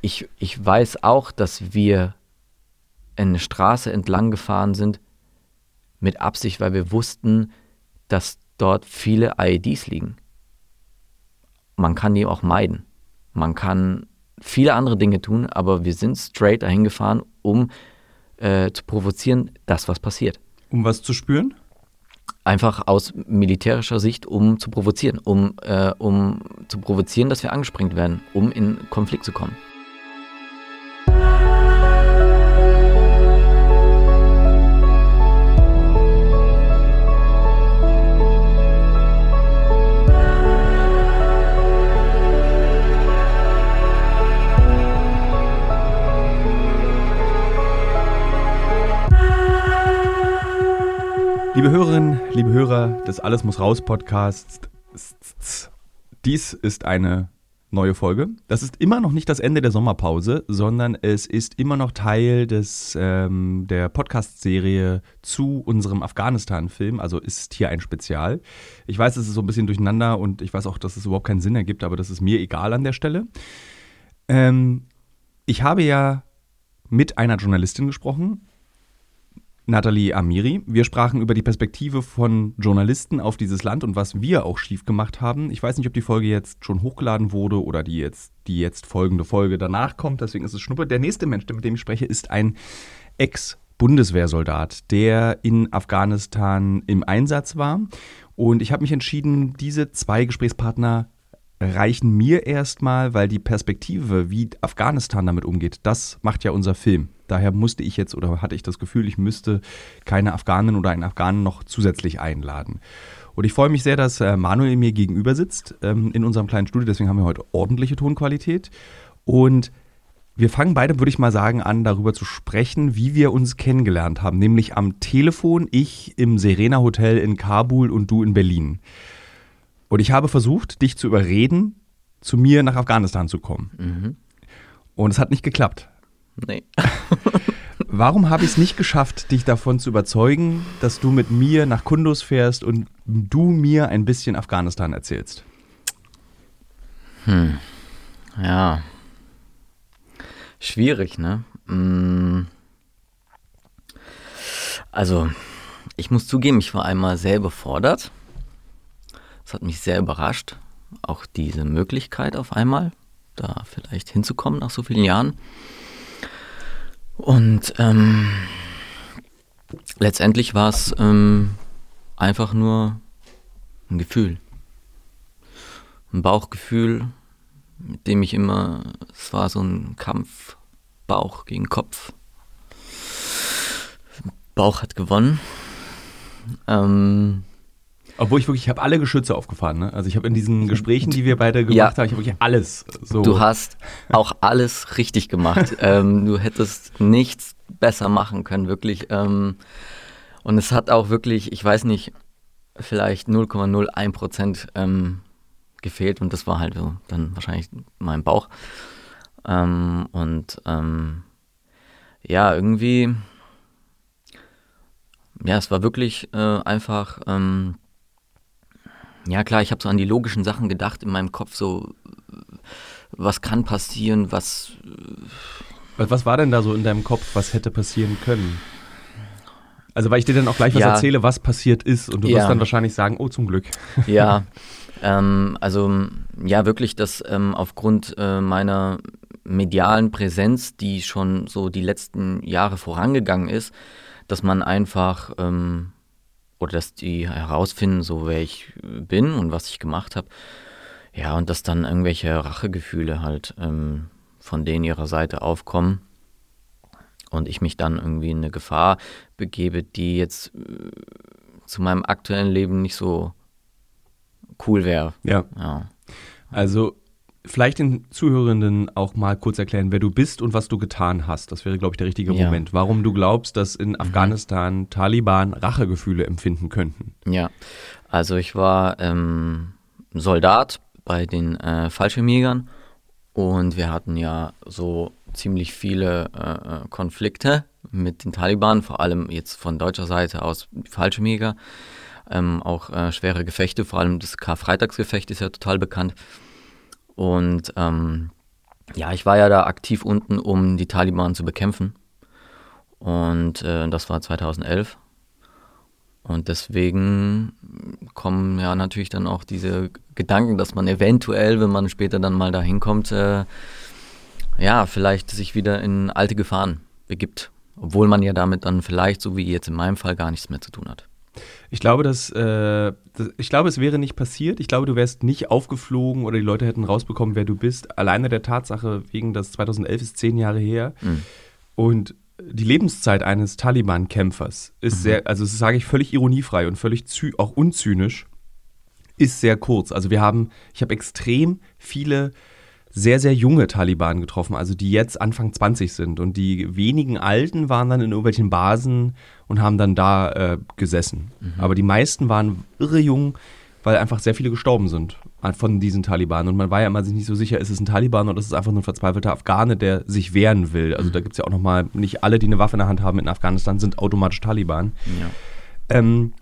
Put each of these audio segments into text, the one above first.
ich, ich weiß auch, dass wir eine Straße entlang gefahren sind mit Absicht, weil wir wussten, dass dort viele IEDs liegen. Man kann die auch meiden. Man kann viele andere Dinge tun, aber wir sind straight dahin gefahren, um äh, zu provozieren, das, was passiert. Um was zu spüren? Einfach aus militärischer Sicht, um zu provozieren, um, äh, um zu provozieren, dass wir angesprengt werden, um in Konflikt zu kommen. Liebe Hörerinnen, liebe Hörer des Alles muss raus Podcasts, dies ist eine neue Folge. Das ist immer noch nicht das Ende der Sommerpause, sondern es ist immer noch Teil des, ähm, der Podcast-Serie zu unserem Afghanistan-Film. Also ist hier ein Spezial. Ich weiß, es ist so ein bisschen durcheinander und ich weiß auch, dass es überhaupt keinen Sinn ergibt, aber das ist mir egal an der Stelle. Ähm, ich habe ja mit einer Journalistin gesprochen, Nathalie Amiri. Wir sprachen über die Perspektive von Journalisten auf dieses Land und was wir auch schief gemacht haben. Ich weiß nicht, ob die Folge jetzt schon hochgeladen wurde oder die jetzt, die jetzt folgende Folge danach kommt, deswegen ist es Schnuppe. Der nächste Mensch, mit dem ich spreche, ist ein Ex-Bundeswehrsoldat, der in Afghanistan im Einsatz war. Und ich habe mich entschieden, diese zwei Gesprächspartner reichen mir erstmal, weil die Perspektive, wie Afghanistan damit umgeht, das macht ja unser Film. Daher musste ich jetzt oder hatte ich das Gefühl, ich müsste keine Afghanen oder einen Afghanen noch zusätzlich einladen. Und ich freue mich sehr, dass äh, Manuel mir gegenüber sitzt ähm, in unserem kleinen Studio. Deswegen haben wir heute ordentliche Tonqualität. Und wir fangen beide, würde ich mal sagen, an, darüber zu sprechen, wie wir uns kennengelernt haben. Nämlich am Telefon, ich im Serena Hotel in Kabul und du in Berlin. Und ich habe versucht, dich zu überreden, zu mir nach Afghanistan zu kommen. Mhm. Und es hat nicht geklappt. Nee. Warum habe ich es nicht geschafft, dich davon zu überzeugen, dass du mit mir nach Kundus fährst und du mir ein bisschen Afghanistan erzählst? Hm. Ja. Schwierig, ne? Hm. Also, ich muss zugeben, ich war einmal sehr überfordert. Das hat mich sehr überrascht. Auch diese Möglichkeit auf einmal, da vielleicht hinzukommen nach so vielen Jahren. Und ähm, letztendlich war es ähm, einfach nur ein Gefühl. Ein Bauchgefühl, mit dem ich immer, es war so ein Kampf Bauch gegen Kopf. Bauch hat gewonnen. Ähm, obwohl ich wirklich, ich habe alle Geschütze aufgefahren. Ne? Also ich habe in diesen Gesprächen, die wir beide gemacht ja. haben, ich habe wirklich alles so. Du hast auch alles richtig gemacht. ähm, du hättest nichts besser machen können, wirklich. Ähm, und es hat auch wirklich, ich weiß nicht, vielleicht 0,01 Prozent ähm, gefehlt und das war halt so dann wahrscheinlich mein Bauch. Ähm, und ähm, ja, irgendwie, ja, es war wirklich äh, einfach ähm, ja klar, ich habe so an die logischen Sachen gedacht in meinem Kopf, so was kann passieren, was... Was war denn da so in deinem Kopf, was hätte passieren können? Also weil ich dir dann auch gleich was ja. erzähle, was passiert ist und du ja. wirst dann wahrscheinlich sagen, oh zum Glück. Ja, ähm, also ja wirklich, dass ähm, aufgrund äh, meiner medialen Präsenz, die schon so die letzten Jahre vorangegangen ist, dass man einfach ähm, oder dass die herausfinden, so wer ich bin und was ich gemacht habe. Ja, und dass dann irgendwelche Rachegefühle halt ähm, von denen ihrer Seite aufkommen und ich mich dann irgendwie in eine Gefahr begebe, die jetzt äh, zu meinem aktuellen Leben nicht so cool wäre. Ja. ja. Also vielleicht den Zuhörenden auch mal kurz erklären, wer du bist und was du getan hast. Das wäre, glaube ich, der richtige ja. Moment. Warum du glaubst, dass in mhm. Afghanistan Taliban Rachegefühle empfinden könnten. Ja, also ich war ähm, Soldat bei den äh, Fallschirmjägern und wir hatten ja so ziemlich viele äh, äh Konflikte mit den Taliban, vor allem jetzt von deutscher Seite aus Fallschirmjäger. Ähm, auch äh, schwere Gefechte, vor allem das Karfreitagsgefecht ist ja total bekannt. Und ähm, ja, ich war ja da aktiv unten, um die Taliban zu bekämpfen. Und äh, das war 2011. Und deswegen kommen ja natürlich dann auch diese Gedanken, dass man eventuell, wenn man später dann mal dahin kommt, äh, ja, vielleicht sich wieder in alte Gefahren begibt. Obwohl man ja damit dann vielleicht, so wie jetzt in meinem Fall, gar nichts mehr zu tun hat. Ich glaube, dass, äh, das, ich glaube, es wäre nicht passiert. Ich glaube, du wärst nicht aufgeflogen oder die Leute hätten rausbekommen, wer du bist. Alleine der Tatsache, wegen das 2011 ist zehn Jahre her. Mhm. Und die Lebenszeit eines Taliban-Kämpfers ist mhm. sehr, also das sage ich völlig ironiefrei und völlig auch unzynisch, ist sehr kurz. Also wir haben, ich habe extrem viele sehr, sehr junge Taliban getroffen, also die jetzt Anfang 20 sind. Und die wenigen Alten waren dann in irgendwelchen Basen und haben dann da äh, gesessen. Mhm. Aber die meisten waren irre jung, weil einfach sehr viele gestorben sind von diesen Taliban. Und man war ja immer sich nicht so sicher, ist es ein Taliban oder ist es einfach nur ein verzweifelter Afghane, der sich wehren will. Also da gibt es ja auch nochmal, nicht alle, die eine Waffe in der Hand haben in Afghanistan, sind automatisch Taliban. Ja. Ähm,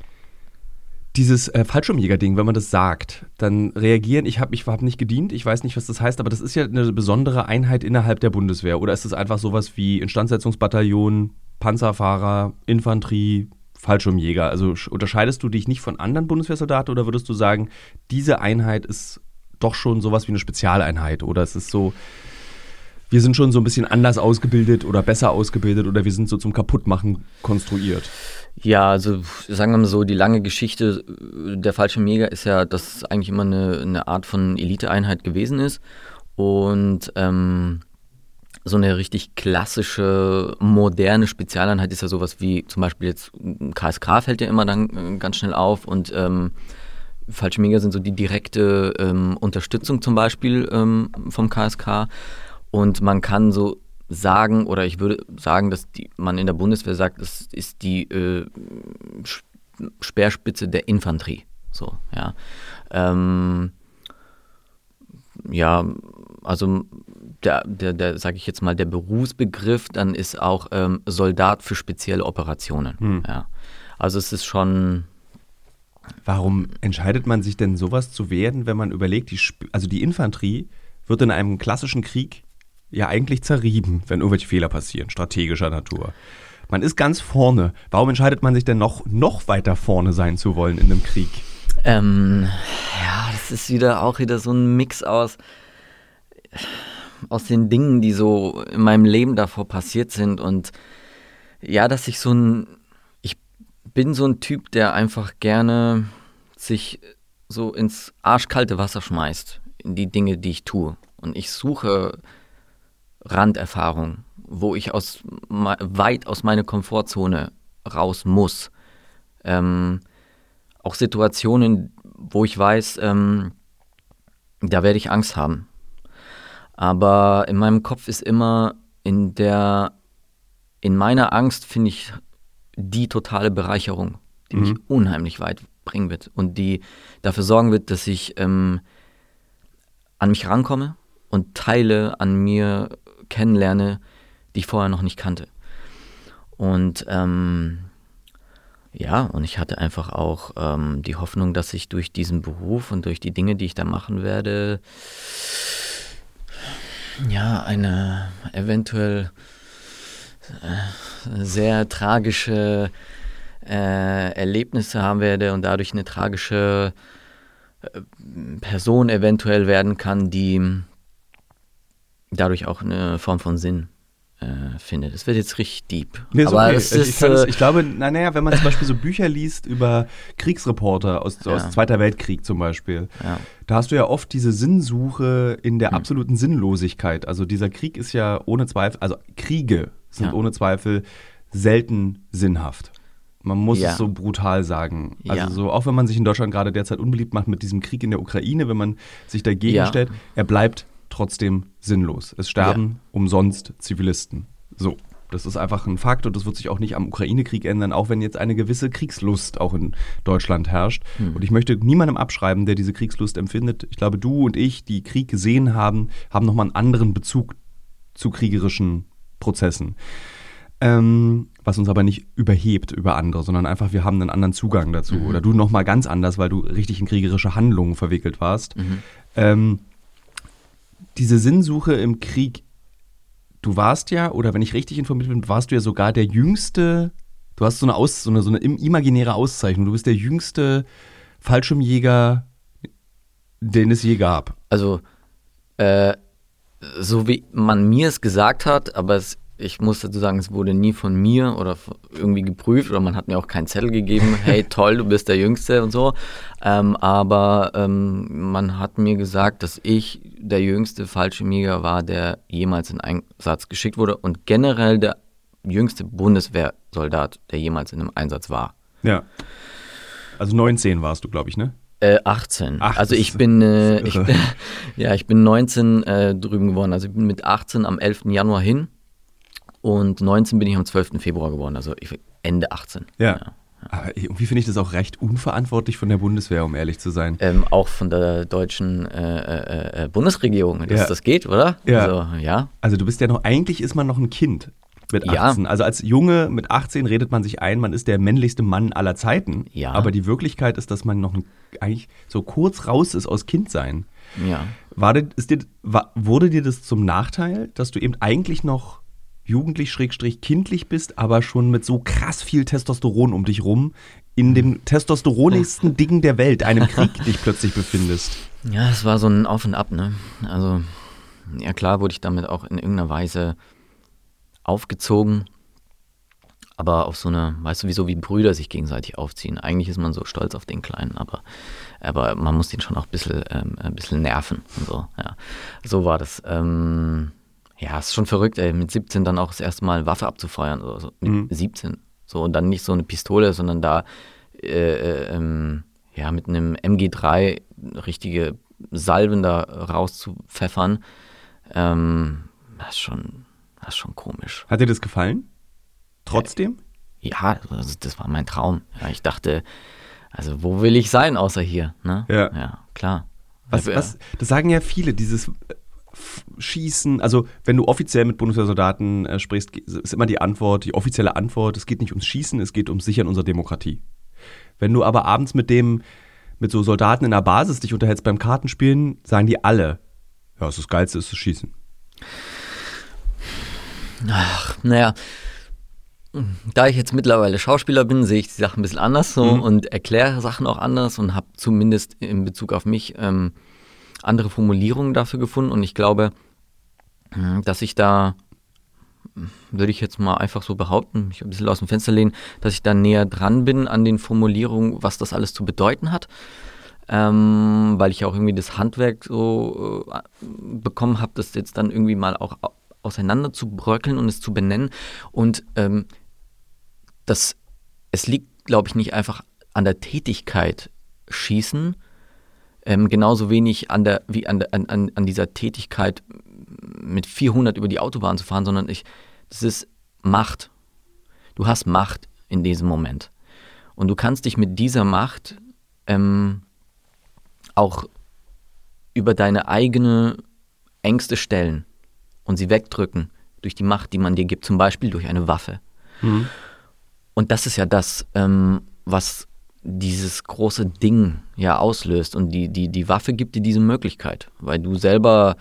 dieses äh, Fallschirmjäger-Ding, wenn man das sagt, dann reagieren, ich habe ich hab nicht gedient, ich weiß nicht, was das heißt, aber das ist ja eine besondere Einheit innerhalb der Bundeswehr. Oder ist es einfach sowas wie Instandsetzungsbataillon, Panzerfahrer, Infanterie, Fallschirmjäger? Also unterscheidest du dich nicht von anderen Bundeswehrsoldaten oder würdest du sagen, diese Einheit ist doch schon sowas wie eine Spezialeinheit? Oder ist es so, wir sind schon so ein bisschen anders ausgebildet oder besser ausgebildet oder wir sind so zum Kaputtmachen konstruiert? Ja, also sagen wir mal so, die lange Geschichte der Fallschirmjäger ist ja, dass es eigentlich immer eine, eine Art von Eliteeinheit gewesen ist. Und ähm, so eine richtig klassische, moderne Spezialeinheit ist ja sowas wie zum Beispiel jetzt KSK fällt ja immer dann äh, ganz schnell auf und ähm, Fallschirmjäger sind so die direkte ähm, Unterstützung zum Beispiel ähm, vom KSK und man kann so sagen oder ich würde sagen, dass die, man in der Bundeswehr sagt, es ist die äh, Speerspitze der Infanterie. So, ja. Ähm, ja, also der, der, der sage ich jetzt mal, der Berufsbegriff dann ist auch ähm, Soldat für spezielle Operationen. Hm. Ja. Also es ist schon. Warum entscheidet man sich denn sowas zu werden, wenn man überlegt, die, also die Infanterie wird in einem klassischen Krieg ja eigentlich zerrieben, wenn irgendwelche Fehler passieren, strategischer Natur. Man ist ganz vorne. Warum entscheidet man sich denn noch, noch weiter vorne sein zu wollen in einem Krieg? Ähm, ja, das ist wieder auch wieder so ein Mix aus aus den Dingen, die so in meinem Leben davor passiert sind. Und ja, dass ich so ein, ich bin so ein Typ, der einfach gerne sich so ins arschkalte Wasser schmeißt, in die Dinge, die ich tue. Und ich suche Randerfahrung, wo ich aus, weit aus meiner Komfortzone raus muss. Ähm, auch Situationen, wo ich weiß, ähm, da werde ich Angst haben. Aber in meinem Kopf ist immer in der, in meiner Angst finde ich die totale Bereicherung, die mhm. mich unheimlich weit bringen wird und die dafür sorgen wird, dass ich ähm, an mich rankomme und Teile an mir kennenlerne, die ich vorher noch nicht kannte. Und ähm, ja, und ich hatte einfach auch ähm, die Hoffnung, dass ich durch diesen Beruf und durch die Dinge, die ich da machen werde, ja, eine eventuell äh, sehr tragische äh, Erlebnisse haben werde und dadurch eine tragische äh, Person eventuell werden kann, die dadurch auch eine Form von Sinn äh, finde. Das wird jetzt richtig deep. Nee, Aber okay. ist, ich, äh, ich, glaube, naja, wenn man zum Beispiel so Bücher liest über Kriegsreporter aus, ja. aus Zweiter Weltkrieg zum Beispiel, ja. da hast du ja oft diese Sinnsuche in der hm. absoluten Sinnlosigkeit. Also dieser Krieg ist ja ohne Zweifel, also Kriege sind ja. ohne Zweifel selten sinnhaft. Man muss ja. es so brutal sagen. Also ja. so, auch wenn man sich in Deutschland gerade derzeit unbeliebt macht mit diesem Krieg in der Ukraine, wenn man sich dagegen ja. stellt, er bleibt trotzdem sinnlos. Es sterben ja. umsonst Zivilisten. So. Das ist einfach ein Fakt und das wird sich auch nicht am Ukraine-Krieg ändern, auch wenn jetzt eine gewisse Kriegslust auch in Deutschland herrscht. Hm. Und ich möchte niemandem abschreiben, der diese Kriegslust empfindet. Ich glaube, du und ich, die Krieg gesehen haben, haben nochmal einen anderen Bezug zu kriegerischen Prozessen. Ähm, was uns aber nicht überhebt über andere, sondern einfach, wir haben einen anderen Zugang dazu. Mhm. Oder du nochmal ganz anders, weil du richtig in kriegerische Handlungen verwickelt warst. Mhm. Ähm, diese Sinnsuche im Krieg, du warst ja, oder wenn ich richtig informiert bin, warst du ja sogar der jüngste, du hast so eine, Aus, so eine, so eine imaginäre Auszeichnung, du bist der jüngste Fallschirmjäger, den es je gab. Also, äh, so wie man mir es gesagt hat, aber es ich muss dazu sagen, es wurde nie von mir oder irgendwie geprüft oder man hat mir auch keinen Zettel gegeben, hey toll, du bist der Jüngste und so. Ähm, aber ähm, man hat mir gesagt, dass ich der jüngste Fallschirmjäger war, der jemals in Einsatz geschickt wurde und generell der jüngste Bundeswehrsoldat, der jemals in einem Einsatz war. Ja. Also 19 warst du, glaube ich, ne? Äh, 18. Ach, also ich bin, äh, ich bin, ja, ich bin 19 äh, drüben geworden. Also ich bin mit 18 am 11. Januar hin und 19 bin ich am 12. Februar geworden, also Ende 18. Ja. ja. Aber irgendwie finde ich das auch recht unverantwortlich von der Bundeswehr, um ehrlich zu sein. Ähm, auch von der deutschen äh, äh, äh Bundesregierung, dass ja. das geht, oder? Ja. Also, ja. Also du bist ja noch, eigentlich ist man noch ein Kind mit 18. Ja. Also als Junge mit 18 redet man sich ein, man ist der männlichste Mann aller Zeiten. Ja. Aber die Wirklichkeit ist, dass man noch ein, eigentlich so kurz raus ist aus Kindsein. Ja. War, dir, dir, war, wurde dir das zum Nachteil, dass du eben eigentlich noch jugendlich, schrägstrich kindlich bist, aber schon mit so krass viel Testosteron um dich rum in dem testosteronigsten Ding der Welt, einem Krieg, dich plötzlich befindest. Ja, es war so ein Auf und Ab, ne? Also, ja klar wurde ich damit auch in irgendeiner Weise aufgezogen, aber auf so eine, weißt du, wie so wie Brüder sich gegenseitig aufziehen. Eigentlich ist man so stolz auf den Kleinen, aber, aber man muss den schon auch ein bisschen, ähm, ein bisschen nerven und so, ja. So war das. Ähm, ja, ist schon verrückt, ey, mit 17 dann auch das erste Mal Waffe abzufeuern oder so. Mit mhm. 17. So, und dann nicht so eine Pistole, sondern da äh, äh, ähm, ja, mit einem MG3 richtige Salven da rauszupfeffern. Ähm, das ist schon, das ist schon komisch. Hat dir das gefallen? Trotzdem? Ja, also das war mein Traum. Ja, ich dachte, also wo will ich sein außer hier? Ne? Ja. ja, klar. Was, was, das sagen ja viele, dieses Schießen, also wenn du offiziell mit Bundeswehrsoldaten äh, sprichst, ist immer die Antwort, die offizielle Antwort, es geht nicht ums Schießen, es geht ums Sichern unserer Demokratie. Wenn du aber abends mit dem, mit so Soldaten in der Basis dich unterhältst beim Kartenspielen, sagen die alle, ja, das Geilste ist das Schießen. Ach, naja, da ich jetzt mittlerweile Schauspieler bin, sehe ich die Sachen ein bisschen anders so mhm. und erkläre Sachen auch anders und habe zumindest in Bezug auf mich ähm, andere Formulierungen dafür gefunden und ich glaube, hm, dass ich da, würde ich jetzt mal einfach so behaupten, mich ein bisschen aus dem Fenster lehnen, dass ich da näher dran bin an den Formulierungen, was das alles zu bedeuten hat. Ähm, weil ich auch irgendwie das Handwerk so äh, bekommen habe, das jetzt dann irgendwie mal auch auseinander zu bröckeln und es zu benennen. Und ähm, das, es liegt, glaube ich, nicht einfach an der Tätigkeit schießen, ähm, genauso wenig an der, wie an, an, an dieser Tätigkeit mit 400 über die Autobahn zu fahren, sondern ich, das ist Macht. Du hast Macht in diesem Moment. Und du kannst dich mit dieser Macht ähm, auch über deine eigene Ängste stellen und sie wegdrücken durch die Macht, die man dir gibt, zum Beispiel durch eine Waffe. Mhm. Und das ist ja das, ähm, was dieses große Ding ja auslöst und die, die, die Waffe gibt dir diese Möglichkeit, weil du selber,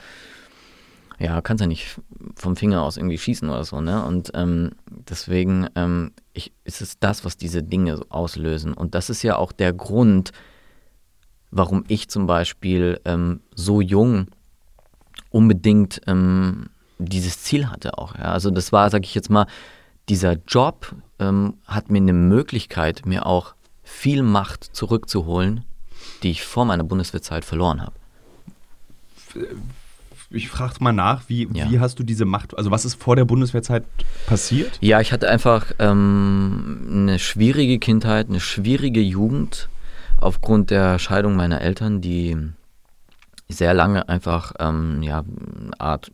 ja, kannst ja nicht vom Finger aus irgendwie schießen oder so, ne? Und ähm, deswegen ähm, ich, ist es das, was diese Dinge auslösen. Und das ist ja auch der Grund, warum ich zum Beispiel ähm, so jung unbedingt ähm, dieses Ziel hatte auch. Ja? Also das war, sag ich jetzt mal, dieser Job ähm, hat mir eine Möglichkeit, mir auch viel Macht zurückzuholen, die ich vor meiner Bundeswehrzeit verloren habe. Ich frage mal nach, wie, ja. wie hast du diese Macht, also was ist vor der Bundeswehrzeit passiert? Ja, ich hatte einfach ähm, eine schwierige Kindheit, eine schwierige Jugend aufgrund der Scheidung meiner Eltern, die sehr lange einfach, ähm, ja, eine Art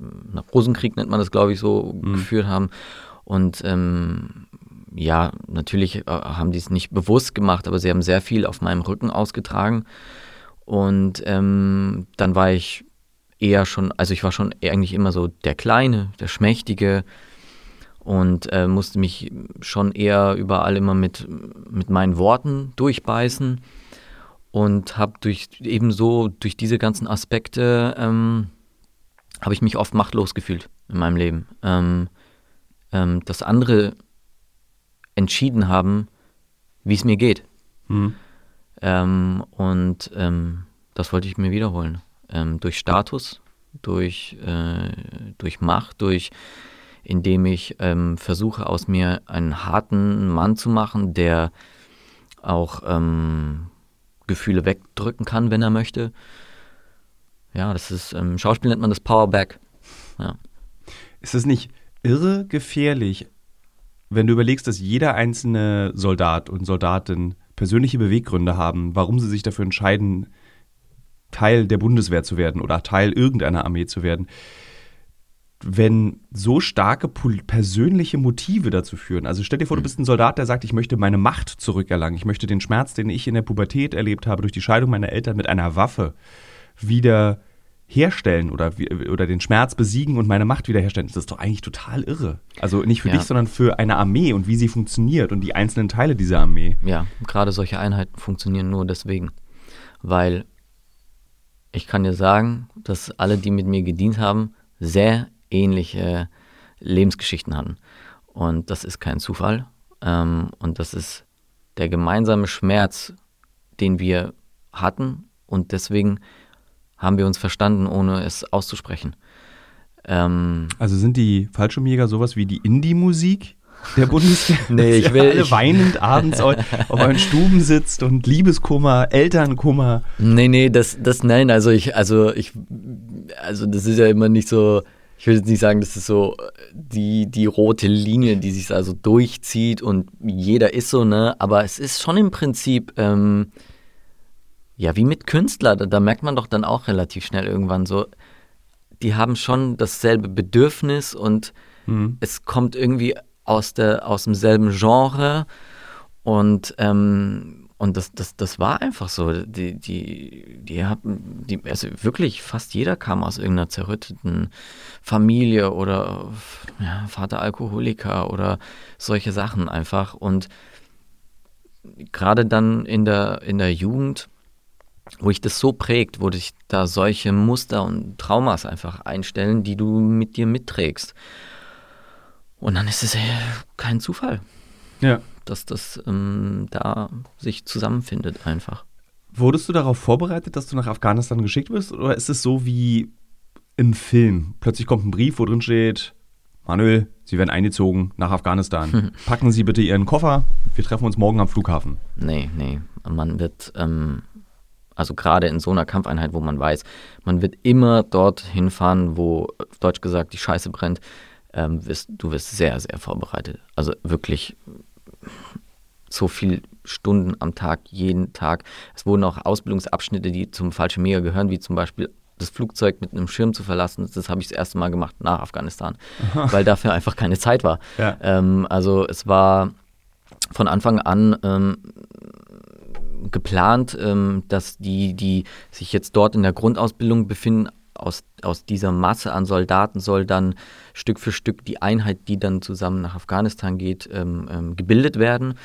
Rosenkrieg nennt man das, glaube ich, so mhm. geführt haben. Und ähm, ja, natürlich äh, haben die es nicht bewusst gemacht, aber sie haben sehr viel auf meinem Rücken ausgetragen. Und ähm, dann war ich eher schon, also ich war schon eigentlich immer so der Kleine, der Schmächtige und äh, musste mich schon eher überall immer mit, mit meinen Worten durchbeißen und habe durch ebenso durch diese ganzen Aspekte ähm, habe ich mich oft machtlos gefühlt in meinem Leben. Ähm, ähm, dass andere entschieden haben, wie es mir geht. Mhm. Ähm, und ähm, das wollte ich mir wiederholen. Ähm, durch Status, durch, äh, durch Macht, durch indem ich ähm, versuche, aus mir einen harten Mann zu machen, der auch ähm, Gefühle wegdrücken kann, wenn er möchte. Ja, das ist, im Schauspiel nennt man das Powerback. Ja. Ist es nicht irre gefährlich, wenn du überlegst, dass jeder einzelne Soldat und Soldatin persönliche Beweggründe haben, warum sie sich dafür entscheiden, Teil der Bundeswehr zu werden oder Teil irgendeiner Armee zu werden, wenn so starke persönliche Motive dazu führen. Also stell dir vor, du hm. bist ein Soldat, der sagt, ich möchte meine Macht zurückerlangen, ich möchte den Schmerz, den ich in der Pubertät erlebt habe durch die Scheidung meiner Eltern mit einer Waffe wieder herstellen oder, oder den Schmerz besiegen und meine Macht wiederherstellen. Das ist doch eigentlich total irre. Also nicht für ja. dich, sondern für eine Armee und wie sie funktioniert und die einzelnen Teile dieser Armee. Ja, gerade solche Einheiten funktionieren nur deswegen, weil ich kann dir sagen, dass alle, die mit mir gedient haben, sehr ähnliche Lebensgeschichten hatten. Und das ist kein Zufall. Ähm, und das ist der gemeinsame Schmerz, den wir hatten. Und deswegen haben wir uns verstanden, ohne es auszusprechen. Ähm, also sind die Fallschirmjäger sowas wie die Indie-Musik der Bundeswehr? nee, ich will. Alle weinend abends auf euren Stuben sitzt und Liebeskummer, Elternkummer. Nee, nee, das, das, nein, also ich, also ich, also das ist ja immer nicht so, ich will jetzt nicht sagen, das ist so die, die rote Linie, die sich also durchzieht und jeder ist so, ne, aber es ist schon im Prinzip, ähm, ja, wie mit Künstlern, da, da, merkt man doch dann auch relativ schnell irgendwann so, die haben schon dasselbe Bedürfnis und mhm. es kommt irgendwie aus, der, aus demselben Genre und, ähm, und das, das, das war einfach so. Die, die, die haben, die, also wirklich fast jeder kam aus irgendeiner zerrütteten Familie oder ja, Vater Alkoholiker oder solche Sachen einfach. Und gerade dann in der, in der Jugend wo ich das so prägt, wo dich da solche Muster und Traumas einfach einstellen, die du mit dir mitträgst. Und dann ist es ja kein Zufall, ja. dass das ähm, da sich zusammenfindet einfach. Wurdest du darauf vorbereitet, dass du nach Afghanistan geschickt wirst? Oder ist es so wie im Film? Plötzlich kommt ein Brief, wo drin steht, Manuel, Sie werden eingezogen nach Afghanistan. Packen Sie bitte Ihren Koffer. Wir treffen uns morgen am Flughafen. Nee, nee. Man wird ähm, also gerade in so einer Kampfeinheit, wo man weiß, man wird immer dort hinfahren, wo, deutsch gesagt, die Scheiße brennt, ähm, wirst, du wirst sehr, sehr vorbereitet. Also wirklich so viele Stunden am Tag, jeden Tag. Es wurden auch Ausbildungsabschnitte, die zum Fallschirmjäger gehören, wie zum Beispiel das Flugzeug mit einem Schirm zu verlassen. Das habe ich das erste Mal gemacht nach Afghanistan, Aha. weil dafür einfach keine Zeit war. Ja. Ähm, also es war von Anfang an ähm, geplant, ähm, dass die, die sich jetzt dort in der Grundausbildung befinden, aus, aus dieser Masse an Soldaten soll dann Stück für Stück die Einheit, die dann zusammen nach Afghanistan geht, ähm, ähm, gebildet werden.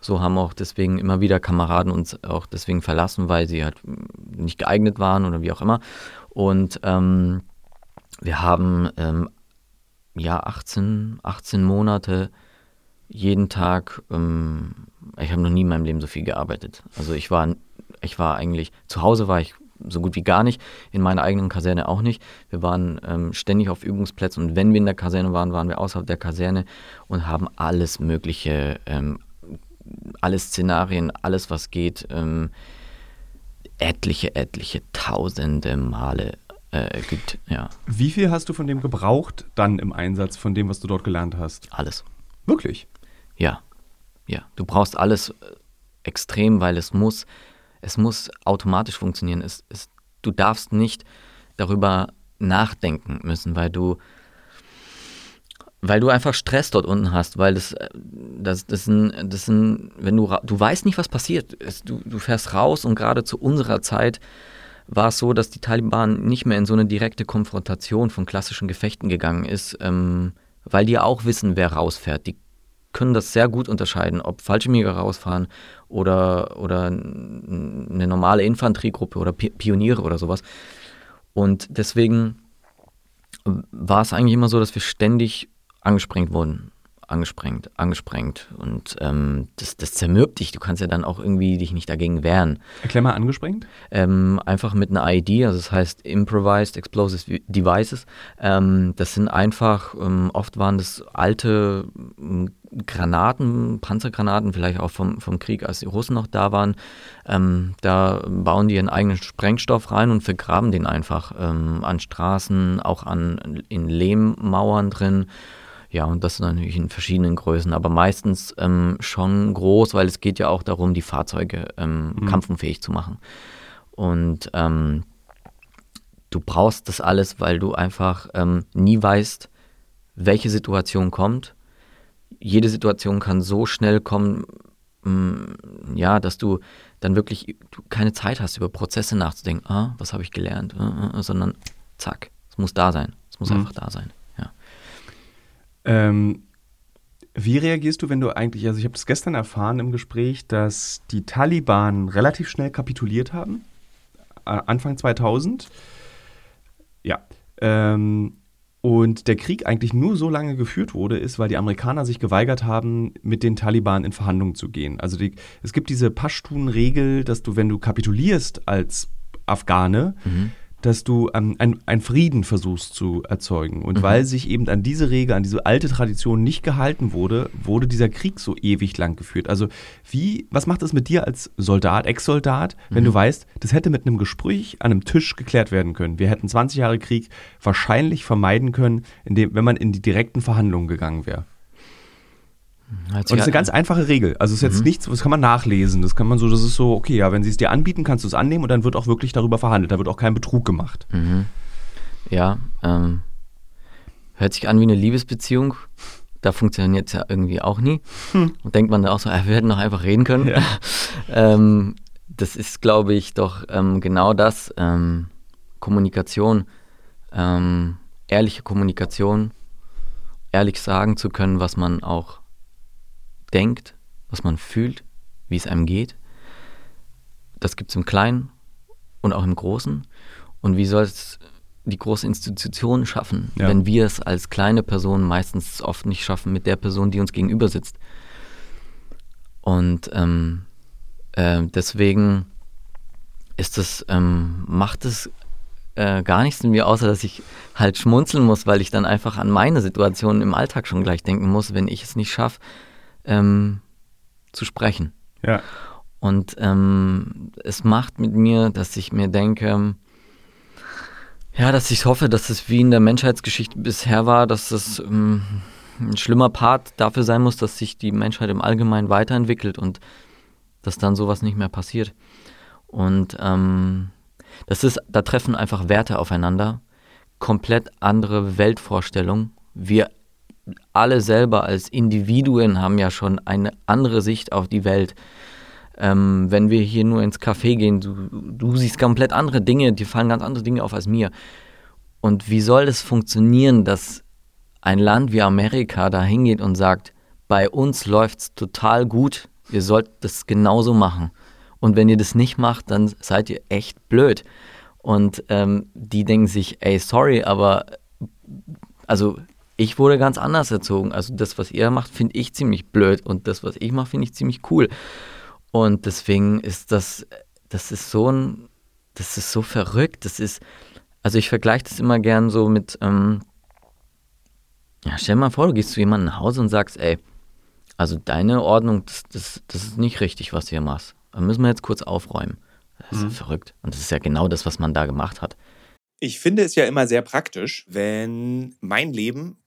So haben auch deswegen immer wieder Kameraden uns auch deswegen verlassen, weil sie halt nicht geeignet waren oder wie auch immer. Und ähm, wir haben ähm, ja 18, 18 Monate jeden Tag ähm, ich habe noch nie in meinem Leben so viel gearbeitet. Also ich war, ich war eigentlich, zu Hause war ich so gut wie gar nicht, in meiner eigenen Kaserne auch nicht. Wir waren ähm, ständig auf Übungsplätzen und wenn wir in der Kaserne waren, waren wir außerhalb der Kaserne und haben alles Mögliche, ähm, alle Szenarien, alles was geht, ähm, etliche, etliche, tausende Male äh, gibt. Ja. Wie viel hast du von dem gebraucht dann im Einsatz, von dem, was du dort gelernt hast? Alles. Wirklich? Ja. Ja, du brauchst alles äh, extrem, weil es muss, es muss automatisch funktionieren. Es, es, du darfst nicht darüber nachdenken müssen, weil du, weil du einfach Stress dort unten hast, weil das, äh, das, das, sind, das sind, wenn du, du weißt nicht, was passiert. Es, du, du fährst raus und gerade zu unserer Zeit war es so, dass die Taliban nicht mehr in so eine direkte Konfrontation von klassischen Gefechten gegangen ist, ähm, weil die auch wissen, wer rausfährt. Die können das sehr gut unterscheiden, ob Fallschirmjäger rausfahren oder, oder eine normale Infanteriegruppe oder Pioniere oder sowas. Und deswegen war es eigentlich immer so, dass wir ständig angesprengt wurden angesprengt, angesprengt. Und ähm, das, das zermürbt dich. Du kannst ja dann auch irgendwie dich nicht dagegen wehren. Erklär mal angesprengt. Ähm, einfach mit einer ID, also das heißt Improvised Explosive Devices. Ähm, das sind einfach, ähm, oft waren das alte ähm, Granaten, Panzergranaten, vielleicht auch vom, vom Krieg, als die Russen noch da waren. Ähm, da bauen die ihren eigenen Sprengstoff rein und vergraben den einfach an Straßen, auch an, in Lehmmauern drin. Ja, und das natürlich in verschiedenen Größen, aber meistens ähm, schon groß, weil es geht ja auch darum, die Fahrzeuge ähm, mhm. kampfunfähig zu machen. Und ähm, du brauchst das alles, weil du einfach ähm, nie weißt, welche Situation kommt. Jede Situation kann so schnell kommen, mm, ja, dass du dann wirklich keine Zeit hast, über Prozesse nachzudenken. Ah, was habe ich gelernt? Äh, äh, sondern zack, es muss da sein. Es muss mhm. einfach da sein. Ähm, wie reagierst du, wenn du eigentlich, also ich habe es gestern erfahren im Gespräch, dass die Taliban relativ schnell kapituliert haben, Anfang 2000. Ja. Ähm, und der Krieg eigentlich nur so lange geführt wurde, ist, weil die Amerikaner sich geweigert haben, mit den Taliban in Verhandlungen zu gehen. Also die, es gibt diese Pashtun-Regel, dass du, wenn du kapitulierst als Afghane, mhm dass du ähm, einen Frieden versuchst zu erzeugen. Und mhm. weil sich eben an diese Regel, an diese alte Tradition nicht gehalten wurde, wurde dieser Krieg so ewig lang geführt. Also wie, was macht es mit dir als Soldat, Ex-Soldat, wenn mhm. du weißt, das hätte mit einem Gespräch an einem Tisch geklärt werden können. Wir hätten 20 Jahre Krieg wahrscheinlich vermeiden können, indem, wenn man in die direkten Verhandlungen gegangen wäre. Und das ist eine ganz einfache Regel. Also es ist jetzt mhm. nichts, das kann man nachlesen. Das kann man so, das ist so, okay, ja, wenn sie es dir anbieten, kannst du es annehmen und dann wird auch wirklich darüber verhandelt. Da wird auch kein Betrug gemacht. Mhm. Ja, ähm, hört sich an wie eine Liebesbeziehung. Da funktioniert es ja irgendwie auch nie. Hm. Und denkt man dann auch so, äh, wir hätten doch einfach reden können. Ja. ähm, das ist, glaube ich, doch ähm, genau das. Ähm, Kommunikation, ähm, ehrliche Kommunikation, ehrlich sagen zu können, was man auch denkt, was man fühlt, wie es einem geht. Das gibt es im Kleinen und auch im Großen. Und wie soll es die große Institution schaffen, ja. wenn wir es als kleine Person meistens oft nicht schaffen mit der Person, die uns gegenüber sitzt. Und ähm, äh, deswegen ist es, ähm, macht es äh, gar nichts in mir, außer dass ich halt schmunzeln muss, weil ich dann einfach an meine Situation im Alltag schon gleich denken muss, wenn ich es nicht schaffe, ähm, zu sprechen. Ja. Und ähm, es macht mit mir, dass ich mir denke, ja, dass ich hoffe, dass es wie in der Menschheitsgeschichte bisher war, dass das ähm, ein schlimmer Part dafür sein muss, dass sich die Menschheit im Allgemeinen weiterentwickelt und dass dann sowas nicht mehr passiert. Und ähm, das ist, da treffen einfach Werte aufeinander, komplett andere Weltvorstellungen. Wir alle selber als Individuen haben ja schon eine andere Sicht auf die Welt. Ähm, wenn wir hier nur ins Café gehen, du, du siehst komplett andere Dinge, dir fallen ganz andere Dinge auf als mir. Und wie soll es funktionieren, dass ein Land wie Amerika da hingeht und sagt, bei uns läuft es total gut, ihr sollt das genauso machen. Und wenn ihr das nicht macht, dann seid ihr echt blöd. Und ähm, die denken sich, ey, sorry, aber also ich wurde ganz anders erzogen. Also das, was ihr macht, finde ich ziemlich blöd und das, was ich mache, finde ich ziemlich cool. Und deswegen ist das, das ist so ein, das ist so verrückt. Das ist, also ich vergleiche das immer gern so mit, ähm, ja, stell dir mal vor, du gehst zu jemandem nach Hause und sagst, ey, also deine Ordnung, das, das, das ist nicht richtig, was du hier machst. Da müssen wir jetzt kurz aufräumen. Das ist mhm. verrückt. Und das ist ja genau das, was man da gemacht hat. Ich finde es ja immer sehr praktisch, wenn mein Leben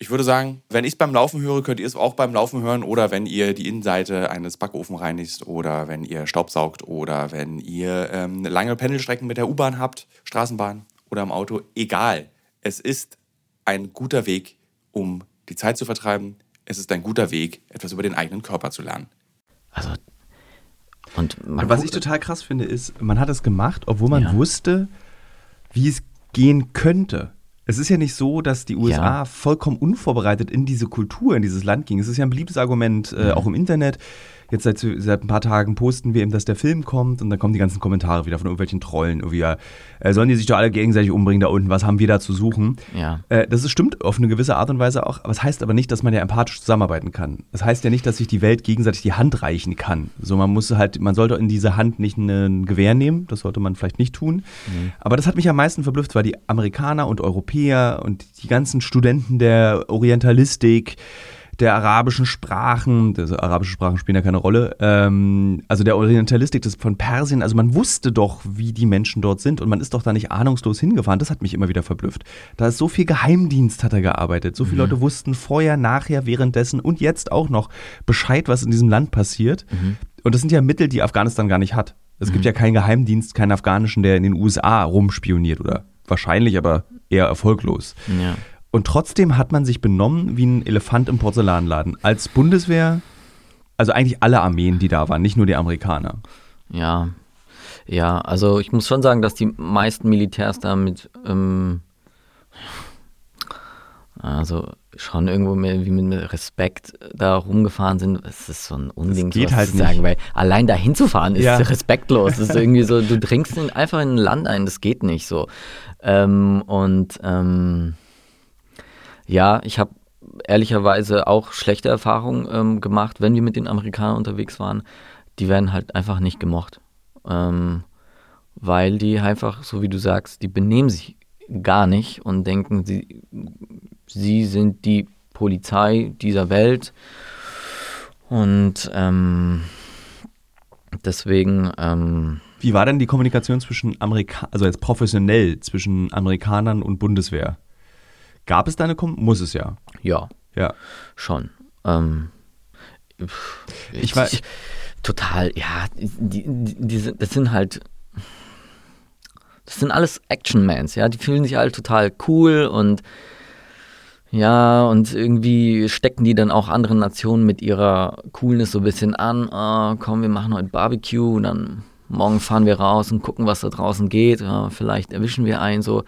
ich würde sagen, wenn ich es beim Laufen höre, könnt ihr es auch beim Laufen hören oder wenn ihr die Innenseite eines Backofen reinigt oder wenn ihr Staubsaugt oder wenn ihr ähm, lange Pendelstrecken mit der U-Bahn habt, Straßenbahn oder im Auto. Egal. Es ist ein guter Weg, um die Zeit zu vertreiben. Es ist ein guter Weg, etwas über den eigenen Körper zu lernen. Also, und, und was ich total krass finde, ist, man hat es gemacht, obwohl man ja. wusste, wie es gehen könnte. Es ist ja nicht so, dass die USA ja. vollkommen unvorbereitet in diese Kultur, in dieses Land ging. Es ist ja ein beliebtes Argument, äh, mhm. auch im Internet. Jetzt seit, seit ein paar Tagen posten wir eben, dass der Film kommt und dann kommen die ganzen Kommentare wieder von irgendwelchen Trollen. Irgendwie, äh, sollen die sich doch alle gegenseitig umbringen da unten? Was haben wir da zu suchen? Ja. Äh, das ist, stimmt auf eine gewisse Art und Weise auch. Aber es das heißt aber nicht, dass man ja empathisch zusammenarbeiten kann. Das heißt ja nicht, dass sich die Welt gegenseitig die Hand reichen kann. So, man muss halt, man sollte in diese Hand nicht ein Gewehr nehmen. Das sollte man vielleicht nicht tun. Mhm. Aber das hat mich am meisten verblüfft, weil die Amerikaner und Europäer und die ganzen Studenten der Orientalistik, der arabischen Sprachen, also arabische Sprachen spielen ja keine Rolle, ähm, also der Orientalistik des, von Persien, also man wusste doch, wie die Menschen dort sind und man ist doch da nicht ahnungslos hingefahren. Das hat mich immer wieder verblüfft. Da ist so viel Geheimdienst hat er gearbeitet. So viele mhm. Leute wussten vorher, nachher, währenddessen und jetzt auch noch Bescheid, was in diesem Land passiert. Mhm. Und das sind ja Mittel, die Afghanistan gar nicht hat. Es mhm. gibt ja keinen Geheimdienst, keinen afghanischen, der in den USA rumspioniert oder wahrscheinlich, aber eher erfolglos. Ja. Und trotzdem hat man sich benommen wie ein Elefant im Porzellanladen. Als Bundeswehr, also eigentlich alle Armeen, die da waren, nicht nur die Amerikaner. Ja, ja, also ich muss schon sagen, dass die meisten Militärs da mit, ähm, also schon irgendwo mehr wie mit Respekt da rumgefahren sind. Es ist so ein Unding, das geht halt zu sagen, weil allein da hinzufahren ist ja. respektlos. Das ist irgendwie so, du dringst einfach in ein Land ein, das geht nicht so. Ähm, und ähm, ja, ich habe ehrlicherweise auch schlechte Erfahrungen ähm, gemacht, wenn wir mit den Amerikanern unterwegs waren. Die werden halt einfach nicht gemocht. Ähm, weil die einfach, so wie du sagst, die benehmen sich gar nicht und denken, sie, sie sind die Polizei dieser Welt. Und ähm, deswegen. Ähm, wie war denn die Kommunikation zwischen Amerika also jetzt professionell zwischen Amerikanern und Bundeswehr? Gab es da eine Kom Muss es ja. Ja. Ja. Schon. Ähm, ich. Ich, total, ja, die, die, die, das sind halt. Das sind alles Action-Mans, ja. Die fühlen sich halt total cool und ja, und irgendwie stecken die dann auch andere Nationen mit ihrer Coolness so ein bisschen an. Oh, komm, wir machen heute Barbecue und dann morgen fahren wir raus und gucken, was da draußen geht. Ja, vielleicht erwischen wir einen so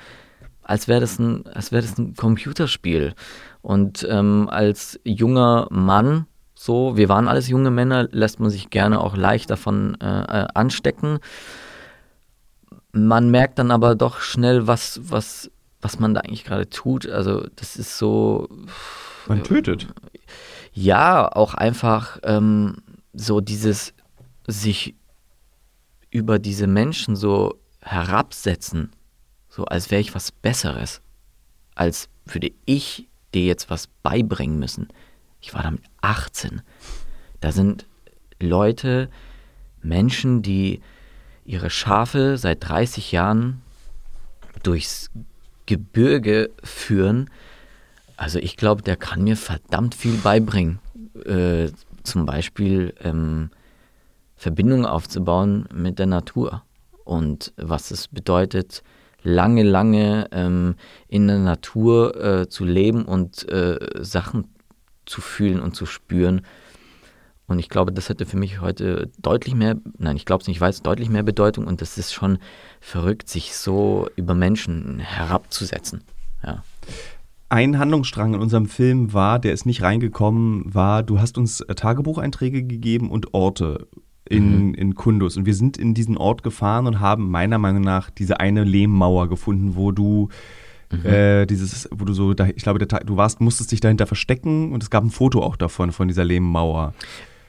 als wäre das, ein, wär das ein Computerspiel. Und ähm, als junger Mann, so, wir waren alles junge Männer, lässt man sich gerne auch leicht davon äh, äh, anstecken. Man merkt dann aber doch schnell, was, was was man da eigentlich gerade tut. Also das ist so. Man tötet. Ja, auch einfach ähm, so dieses sich über diese Menschen so herabsetzen, so als wäre ich was Besseres, als würde ich dir jetzt was beibringen müssen. Ich war damit 18. Da sind Leute, Menschen, die ihre Schafe seit 30 Jahren durchs Gebirge führen. Also ich glaube, der kann mir verdammt viel beibringen. Äh, zum Beispiel ähm, Verbindungen aufzubauen mit der Natur und was es bedeutet, lange, lange ähm, in der Natur äh, zu leben und äh, Sachen zu fühlen und zu spüren. Und ich glaube, das hätte für mich heute deutlich mehr, nein, ich glaube es nicht, ich weiß, deutlich mehr Bedeutung und das ist schon verrückt, sich so über Menschen herabzusetzen. Ja. Ein Handlungsstrang in unserem Film war, der ist nicht reingekommen, war, du hast uns äh, Tagebucheinträge gegeben und Orte, in, mhm. in Kundus. Und wir sind in diesen Ort gefahren und haben meiner Meinung nach diese eine Lehmmauer gefunden, wo du mhm. äh, dieses, wo du so, ich glaube, der, du warst, musstest dich dahinter verstecken und es gab ein Foto auch davon, von dieser Lehmmauer.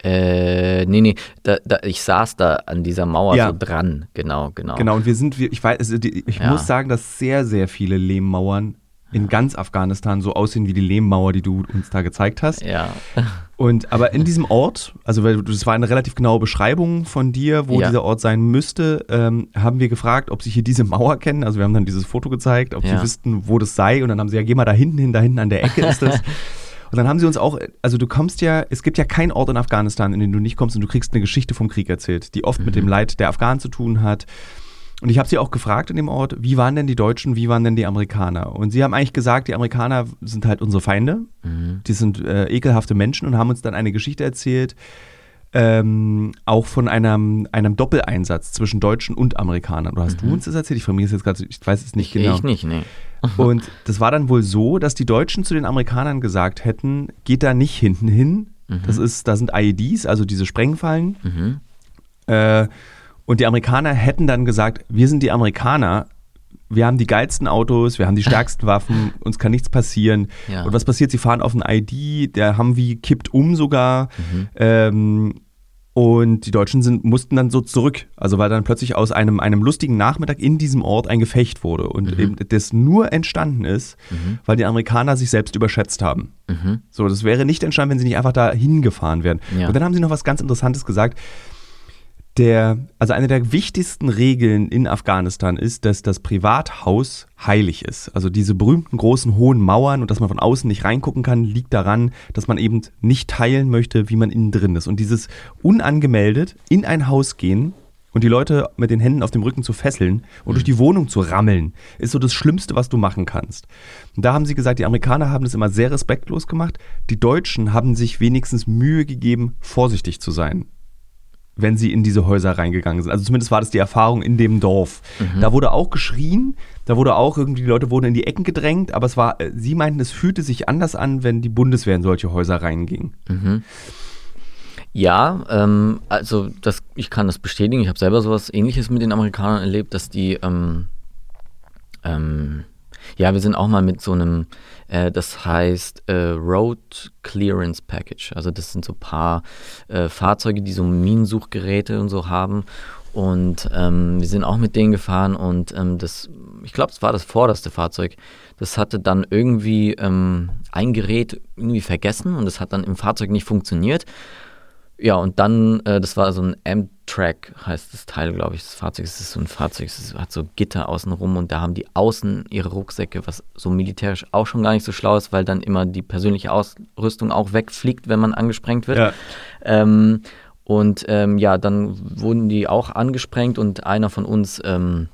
Äh, nee, nee, da, da, ich saß da an dieser Mauer ja. so dran, genau, genau. Genau, und wir sind, ich weiß, also die, ich ja. muss sagen, dass sehr, sehr viele Lehmmauern in ganz Afghanistan so aussehen wie die Lehmmauer, die du uns da gezeigt hast. Ja. Und aber in diesem Ort, also weil das war eine relativ genaue Beschreibung von dir, wo ja. dieser Ort sein müsste, ähm, haben wir gefragt, ob sie hier diese Mauer kennen. Also wir haben dann dieses Foto gezeigt, ob ja. sie wüssten, wo das sei. Und dann haben sie ja, geh mal da hinten hin, da hinten an der Ecke ist das. Und dann haben sie uns auch, also du kommst ja, es gibt ja keinen Ort in Afghanistan, in den du nicht kommst und du kriegst eine Geschichte vom Krieg erzählt, die oft mhm. mit dem Leid der Afghanen zu tun hat. Und ich habe sie auch gefragt in dem Ort, wie waren denn die Deutschen, wie waren denn die Amerikaner? Und sie haben eigentlich gesagt, die Amerikaner sind halt unsere Feinde, mhm. die sind äh, ekelhafte Menschen und haben uns dann eine Geschichte erzählt, ähm, auch von einem, einem Doppeleinsatz zwischen Deutschen und Amerikanern. Oder hast mhm. du uns das erzählt? Ich vermisse jetzt gerade, ich weiß es nicht genau. Ich nicht, nee. und das war dann wohl so, dass die Deutschen zu den Amerikanern gesagt hätten, geht da nicht hinten hin. Mhm. Das ist, da sind IEDs, also diese Sprengfallen. Mhm. Äh, und die Amerikaner hätten dann gesagt, wir sind die Amerikaner, wir haben die geilsten Autos, wir haben die stärksten Waffen, uns kann nichts passieren. Ja. Und was passiert? Sie fahren auf ein ID, der Humvee kippt um sogar. Mhm. Ähm, und die Deutschen sind, mussten dann so zurück. Also weil dann plötzlich aus einem, einem lustigen Nachmittag in diesem Ort ein Gefecht wurde. Und mhm. eben das nur entstanden ist, mhm. weil die Amerikaner sich selbst überschätzt haben. Mhm. So, das wäre nicht entstanden, wenn sie nicht einfach da hingefahren wären. Ja. Und dann haben sie noch was ganz Interessantes gesagt der, also eine der wichtigsten Regeln in Afghanistan ist, dass das Privathaus heilig ist. Also diese berühmten großen hohen Mauern und dass man von außen nicht reingucken kann, liegt daran, dass man eben nicht teilen möchte, wie man innen drin ist. Und dieses unangemeldet in ein Haus gehen und die Leute mit den Händen auf dem Rücken zu fesseln und mhm. durch die Wohnung zu rammeln, ist so das Schlimmste, was du machen kannst. Und da haben sie gesagt, die Amerikaner haben das immer sehr respektlos gemacht. Die Deutschen haben sich wenigstens Mühe gegeben, vorsichtig zu sein wenn sie in diese Häuser reingegangen sind. Also zumindest war das die Erfahrung in dem Dorf. Mhm. Da wurde auch geschrien, da wurde auch irgendwie, die Leute wurden in die Ecken gedrängt, aber es war, äh, sie meinten, es fühlte sich anders an, wenn die Bundeswehr in solche Häuser reinging. Mhm. Ja, ähm, also das, ich kann das bestätigen. Ich habe selber sowas ähnliches mit den Amerikanern erlebt, dass die ähm, ähm, ja, wir sind auch mal mit so einem, äh, das heißt äh, Road Clearance Package. Also das sind so ein paar äh, Fahrzeuge, die so Minensuchgeräte und so haben. Und ähm, wir sind auch mit denen gefahren und ähm, das, ich glaube, es war das vorderste Fahrzeug. Das hatte dann irgendwie ähm, ein Gerät irgendwie vergessen und das hat dann im Fahrzeug nicht funktioniert. Ja, und dann, äh, das war so ein M-Track, heißt das Teil, glaube ich, das Fahrzeug. Es ist so ein Fahrzeug, es hat so Gitter außenrum und da haben die außen ihre Rucksäcke, was so militärisch auch schon gar nicht so schlau ist, weil dann immer die persönliche Ausrüstung auch wegfliegt, wenn man angesprengt wird. Ja. Ähm, und ähm, ja, dann wurden die auch angesprengt und einer von uns ähm,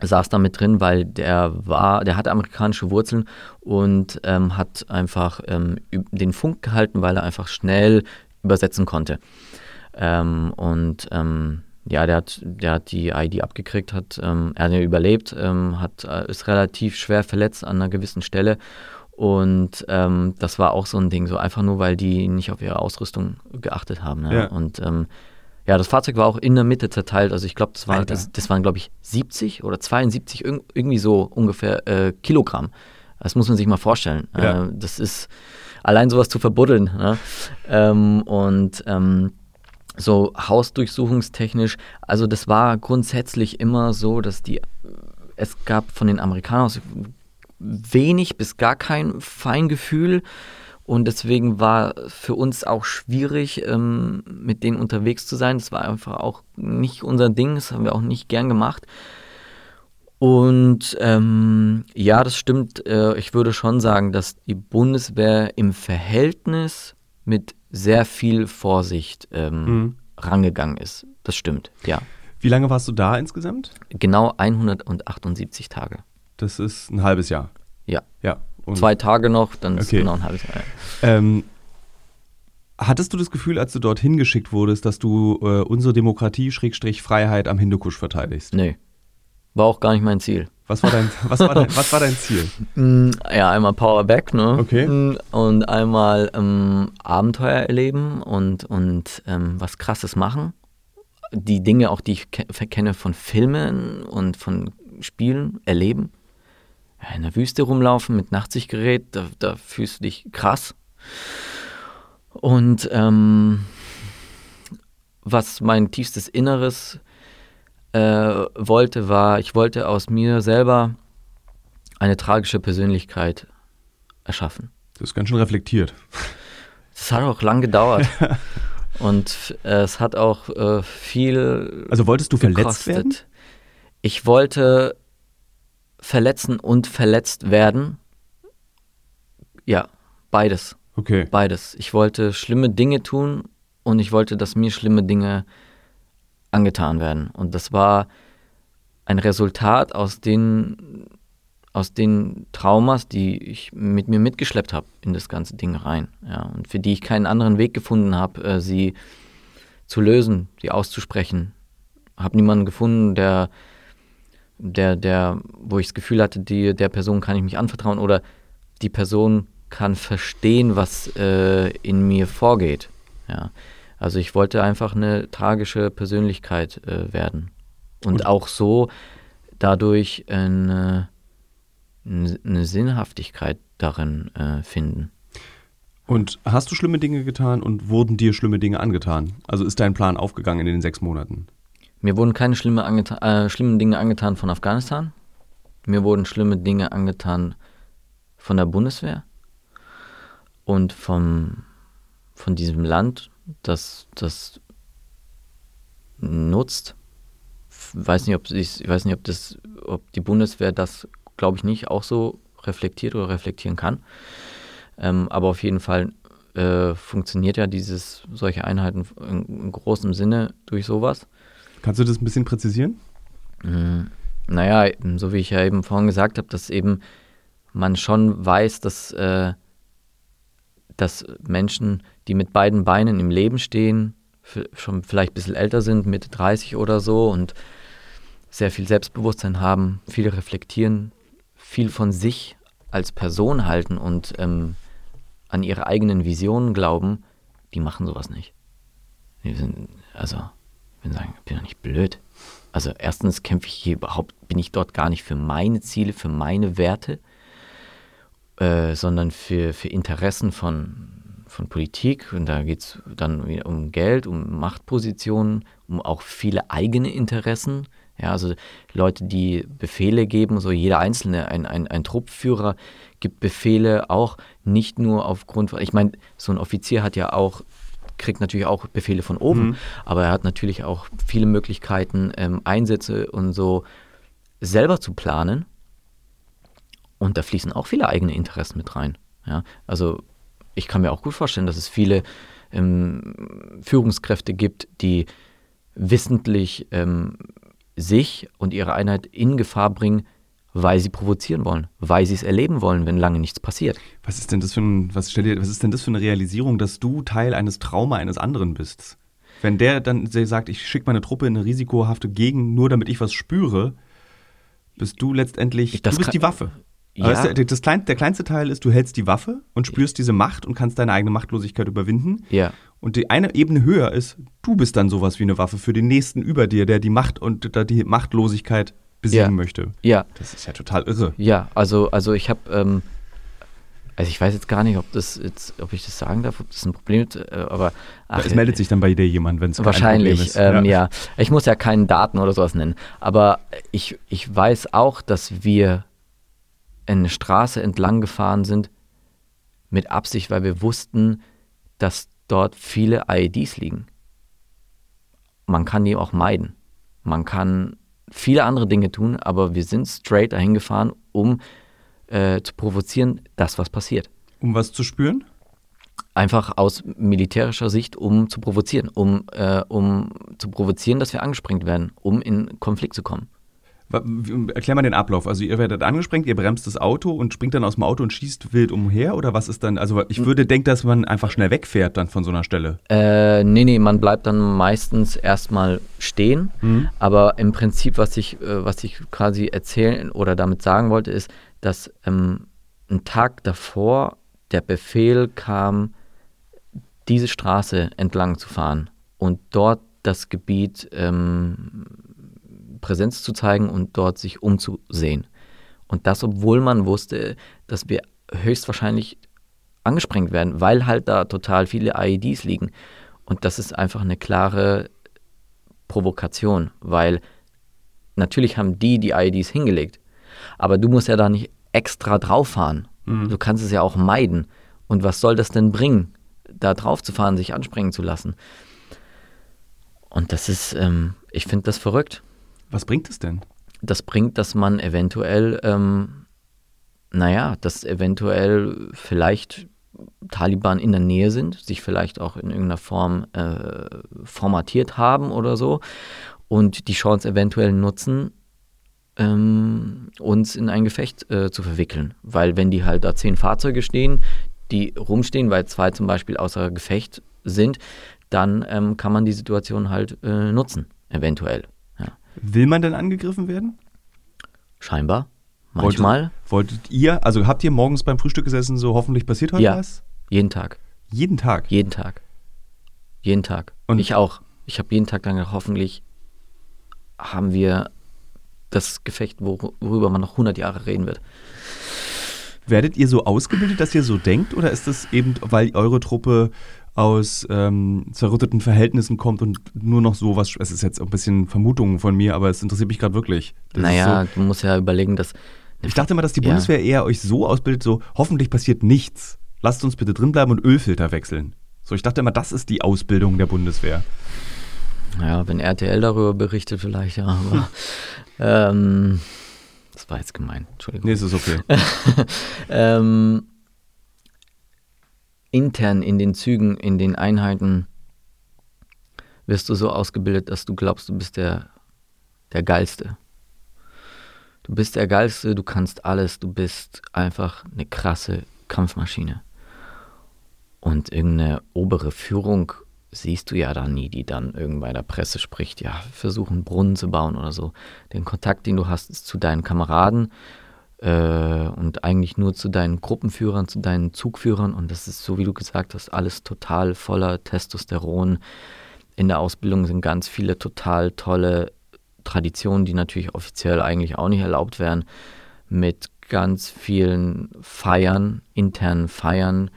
saß da mit drin, weil der war, der hatte amerikanische Wurzeln und ähm, hat einfach ähm, den Funk gehalten, weil er einfach schnell übersetzen konnte. Ähm, und ähm, ja, der hat, der hat die ID abgekriegt, hat, ähm, er hat ja überlebt, ähm, hat, äh, ist relativ schwer verletzt an einer gewissen Stelle. Und ähm, das war auch so ein Ding, so einfach nur, weil die nicht auf ihre Ausrüstung geachtet haben. Ne? Ja. Und ähm, Ja, das Fahrzeug war auch in der Mitte zerteilt. Also ich glaube, das, war, das, das waren, glaube ich, 70 oder 72, irg irgendwie so ungefähr äh, Kilogramm. Das muss man sich mal vorstellen. Ja. Äh, das ist allein sowas zu verbuddeln. Ne? Ähm, und ähm, so hausdurchsuchungstechnisch, also das war grundsätzlich immer so, dass die, es gab von den Amerikanern wenig bis gar kein Feingefühl und deswegen war für uns auch schwierig, ähm, mit denen unterwegs zu sein. Das war einfach auch nicht unser Ding, das haben wir auch nicht gern gemacht. Und ähm, ja, das stimmt. Äh, ich würde schon sagen, dass die Bundeswehr im Verhältnis mit sehr viel Vorsicht ähm, Mhm. rangegangen ist. Das stimmt, ja. Wie lange warst du da insgesamt? Genau 178 Tage. Das ist ein halbes Jahr. Ja. Ja. Und, Zwei Tage noch, dann ist Okay. genau ein halbes Jahr. ja. Ähm, hattest du das Gefühl, als du dorthin geschickt wurdest, dass du äh, unsere Demokratie, Schrägstrich Freiheit am Hindukusch verteidigst? Nee. War auch gar nicht mein Ziel. Was war dein, was war dein, was war dein Ziel? Mm, Ja, einmal Power Back, ne? Okay. Mm, Und einmal ähm, Abenteuer erleben und, und ähm, was Krasses machen. Die Dinge auch, die ich ke kenne von Filmen und von Spielen, erleben. Ja, in der Wüste rumlaufen mit Nachtsichtgerät, da, da fühlst du dich krass. Und ähm, was mein tiefstes Inneres äh, wollte, war, ich wollte aus mir selber eine tragische Persönlichkeit erschaffen. Das ist ganz schön reflektiert. Das hat auch lang gedauert. Und äh, es hat auch äh, viel Also wolltest du verletzt gekostet. werden? Ich wollte verletzen und verletzt werden. Ja, beides. Okay. Beides. Ich wollte schlimme Dinge tun und ich wollte, dass mir schlimme Dinge angetan werden. Und das war ein Resultat aus den, aus den Traumas, die ich mit mir mitgeschleppt habe in das ganze Ding rein. Ja, und für die ich keinen anderen Weg gefunden habe, äh, sie zu lösen, sie auszusprechen. Habe niemanden gefunden, der, der, der, wo ich das Gefühl hatte, die, der Person kann ich mich anvertrauen oder die Person kann verstehen, was äh, in mir vorgeht. Ja. Also ich wollte einfach eine tragische Persönlichkeit äh, werden. Und, Und- auch so dadurch eine, eine Sinnhaftigkeit darin äh, finden. Und hast du schlimme Dinge getan und wurden dir schlimme Dinge angetan? Also ist dein Plan aufgegangen in den sechs Monaten? Mir wurden keine schlimme äh, schlimmen Dinge angetan von Afghanistan. Mir wurden schlimme Dinge angetan von der Bundeswehr und vom, von diesem Land, das das nutzt. Weiß nicht, ob ich, weiß nicht, ob das, ob die Bundeswehr das, glaube ich nicht, auch so reflektiert oder reflektieren kann. Ähm, aber auf jeden Fall äh, funktioniert ja dieses solche Einheiten in, in großem Sinne durch sowas. Kannst du das ein bisschen präzisieren? Mhm. Naja, so wie ich ja eben vorhin gesagt habe, dass eben man schon weiß, dass, äh, dass Menschen, die mit beiden Beinen im Leben stehen, schon vielleicht ein bisschen älter sind, Mitte 30 oder so und sehr viel Selbstbewusstsein haben, viel reflektieren, viel von sich als Person halten und ähm, an ihre eigenen Visionen glauben, die machen sowas nicht. Die sind, also, ich will sagen, ich bin doch nicht blöd. Also erstens kämpfe ich hier überhaupt, bin ich dort gar nicht für meine Ziele, für meine Werte, äh, sondern für, für Interessen von, von Politik. Und da geht es dann wieder um Geld, um Machtpositionen, um auch viele eigene Interessen. Ja, also Leute, die Befehle geben, so jeder Einzelne, ein, ein, ein Truppführer gibt Befehle auch nicht nur aufgrund von, ich meine, so ein Offizier hat ja auch kriegt natürlich auch Befehle von oben, Mhm. aber er hat natürlich auch viele Möglichkeiten, ähm, Einsätze und so selber zu planen. Und da fließen auch viele eigene Interessen mit rein. Ja? Also ich kann mir auch gut vorstellen, dass es viele ähm, Führungskräfte gibt, die wissentlich ähm, sich und ihre Einheit in Gefahr bringen, weil sie provozieren wollen, weil sie es erleben wollen, wenn lange nichts passiert. Was ist denn das für ein, was stell dir, was ist denn das für eine Realisierung, dass du Teil eines Trauma eines anderen bist? Wenn der dann sagt, ich schicke meine Truppe in eine risikohafte Gegend, nur damit ich was spüre, bist du letztendlich, Das du bist kann- die Waffe. Ja. Aber das, das klein, der kleinste Teil ist, du hältst die Waffe und spürst diese Macht und kannst deine eigene Machtlosigkeit überwinden. Ja. Und die eine Ebene höher ist, du bist dann sowas wie eine Waffe für den nächsten über dir, der die Macht und da die Machtlosigkeit besiegen Ja. möchte. Ja, Das ist ja total irre. ja, also, also ich habe, ähm, also ich weiß jetzt gar nicht, ob das jetzt, ob ich das sagen darf, ob das ein Problem ist, äh, aber ach, es meldet sich dann bei dir jemand, wenn es kein Wahrscheinlich, Problem ist. ähm, ja. Ich muss ja keinen Daten oder sowas nennen. Aber ich, ich weiß auch, dass wir eine Straße entlang gefahren sind mit Absicht, weil wir wussten, dass dort viele IEDs liegen. Man kann die auch meiden. Man kann viele andere Dinge tun, aber wir sind straight dahin gefahren, um äh, zu provozieren, dass was passiert Um was zu spüren? einfach aus militärischer Sicht, um zu provozieren, um, äh, um zu provozieren, dass wir angesprengt werden, um in Konflikt zu kommen. Erklär mal den Ablauf. Also ihr werdet angesprengt, ihr bremst das Auto und springt dann aus dem Auto und schießt wild umher oder was ist dann? Also ich würde denken, dass man einfach schnell wegfährt dann von so einer Stelle. Äh, nee, nee, man bleibt dann meistens erstmal stehen, aber im Prinzip, was ich, äh, was ich quasi erzählen oder damit sagen wollte, ist, dass ähm, ein Tag davor der Befehl kam, diese Straße entlang zu fahren und dort das Gebiet ähm, Präsenz zu zeigen und dort sich umzusehen. Und das, obwohl man wusste, dass wir höchstwahrscheinlich angesprengt werden, weil halt da total viele IEDs liegen. Und das ist einfach eine klare Provokation, weil natürlich haben die die IEDs hingelegt, aber du musst ja da nicht extra drauf fahren. Du kannst es ja auch meiden. Und was soll das denn bringen, da drauf zu fahren, sich ansprengen zu lassen? Und das ist, ähm, ich finde das verrückt. Was bringt es denn? Das bringt, dass man eventuell, ähm, naja, dass eventuell vielleicht Taliban in der Nähe sind, sich vielleicht auch in irgendeiner Form äh, formatiert haben oder so und die Chance eventuell nutzen, ähm, uns in ein Gefecht äh, zu verwickeln. Weil wenn die halt da zehn Fahrzeuge stehen, die rumstehen, weil zwei zum Beispiel außer Gefecht sind, dann ähm, kann man die Situation halt äh, nutzen, eventuell. Will man denn angegriffen werden? Scheinbar. Manchmal. Wolltet, wolltet ihr, also habt ihr morgens beim Frühstück gesessen, so hoffentlich passiert heute Ja. was? Jeden Tag. Jeden Tag. Jeden Tag. Jeden Tag. Und- ich auch. Ich habe jeden Tag gedacht, hoffentlich haben wir das Gefecht, wor- worüber man noch 100 Jahre reden wird. Werdet ihr so ausgebildet, dass ihr so denkt? Oder ist das eben, weil eure Truppe aus ähm, zerrütteten Verhältnissen kommt und nur noch sowas, es ist jetzt ein bisschen Vermutungen von mir, aber es interessiert mich gerade wirklich. Das naja, so, du musst ja überlegen, dass. ich dachte immer, dass die Ja. Bundeswehr eher euch so ausbildet, so hoffentlich passiert nichts. Lasst uns bitte drinbleiben und Ölfilter wechseln. So, ich dachte immer, das ist die Ausbildung der Bundeswehr. Ja, wenn RTL darüber berichtet, vielleicht, ja, aber. ähm, das war jetzt gemein, Entschuldigung. Nee, es ist okay. ähm, intern in den Zügen, in den Einheiten wirst du so ausgebildet, dass du glaubst, du bist der, der Geilste. Du bist der Geilste, du kannst alles, du bist einfach eine krasse Kampfmaschine. Und irgendeine obere Führung siehst du ja da nie, die dann irgendwann bei der Presse spricht, ja, versuch einen Brunnen zu bauen oder so. Den Kontakt, den du hast, ist zu deinen Kameraden äh, und eigentlich nur zu deinen Gruppenführern, zu deinen Zugführern. Und das ist, so wie du gesagt hast, alles total voller Testosteron. In der Ausbildung sind ganz viele total tolle Traditionen, die natürlich offiziell eigentlich auch nicht erlaubt wären, mit ganz vielen Feiern, internen Feiern,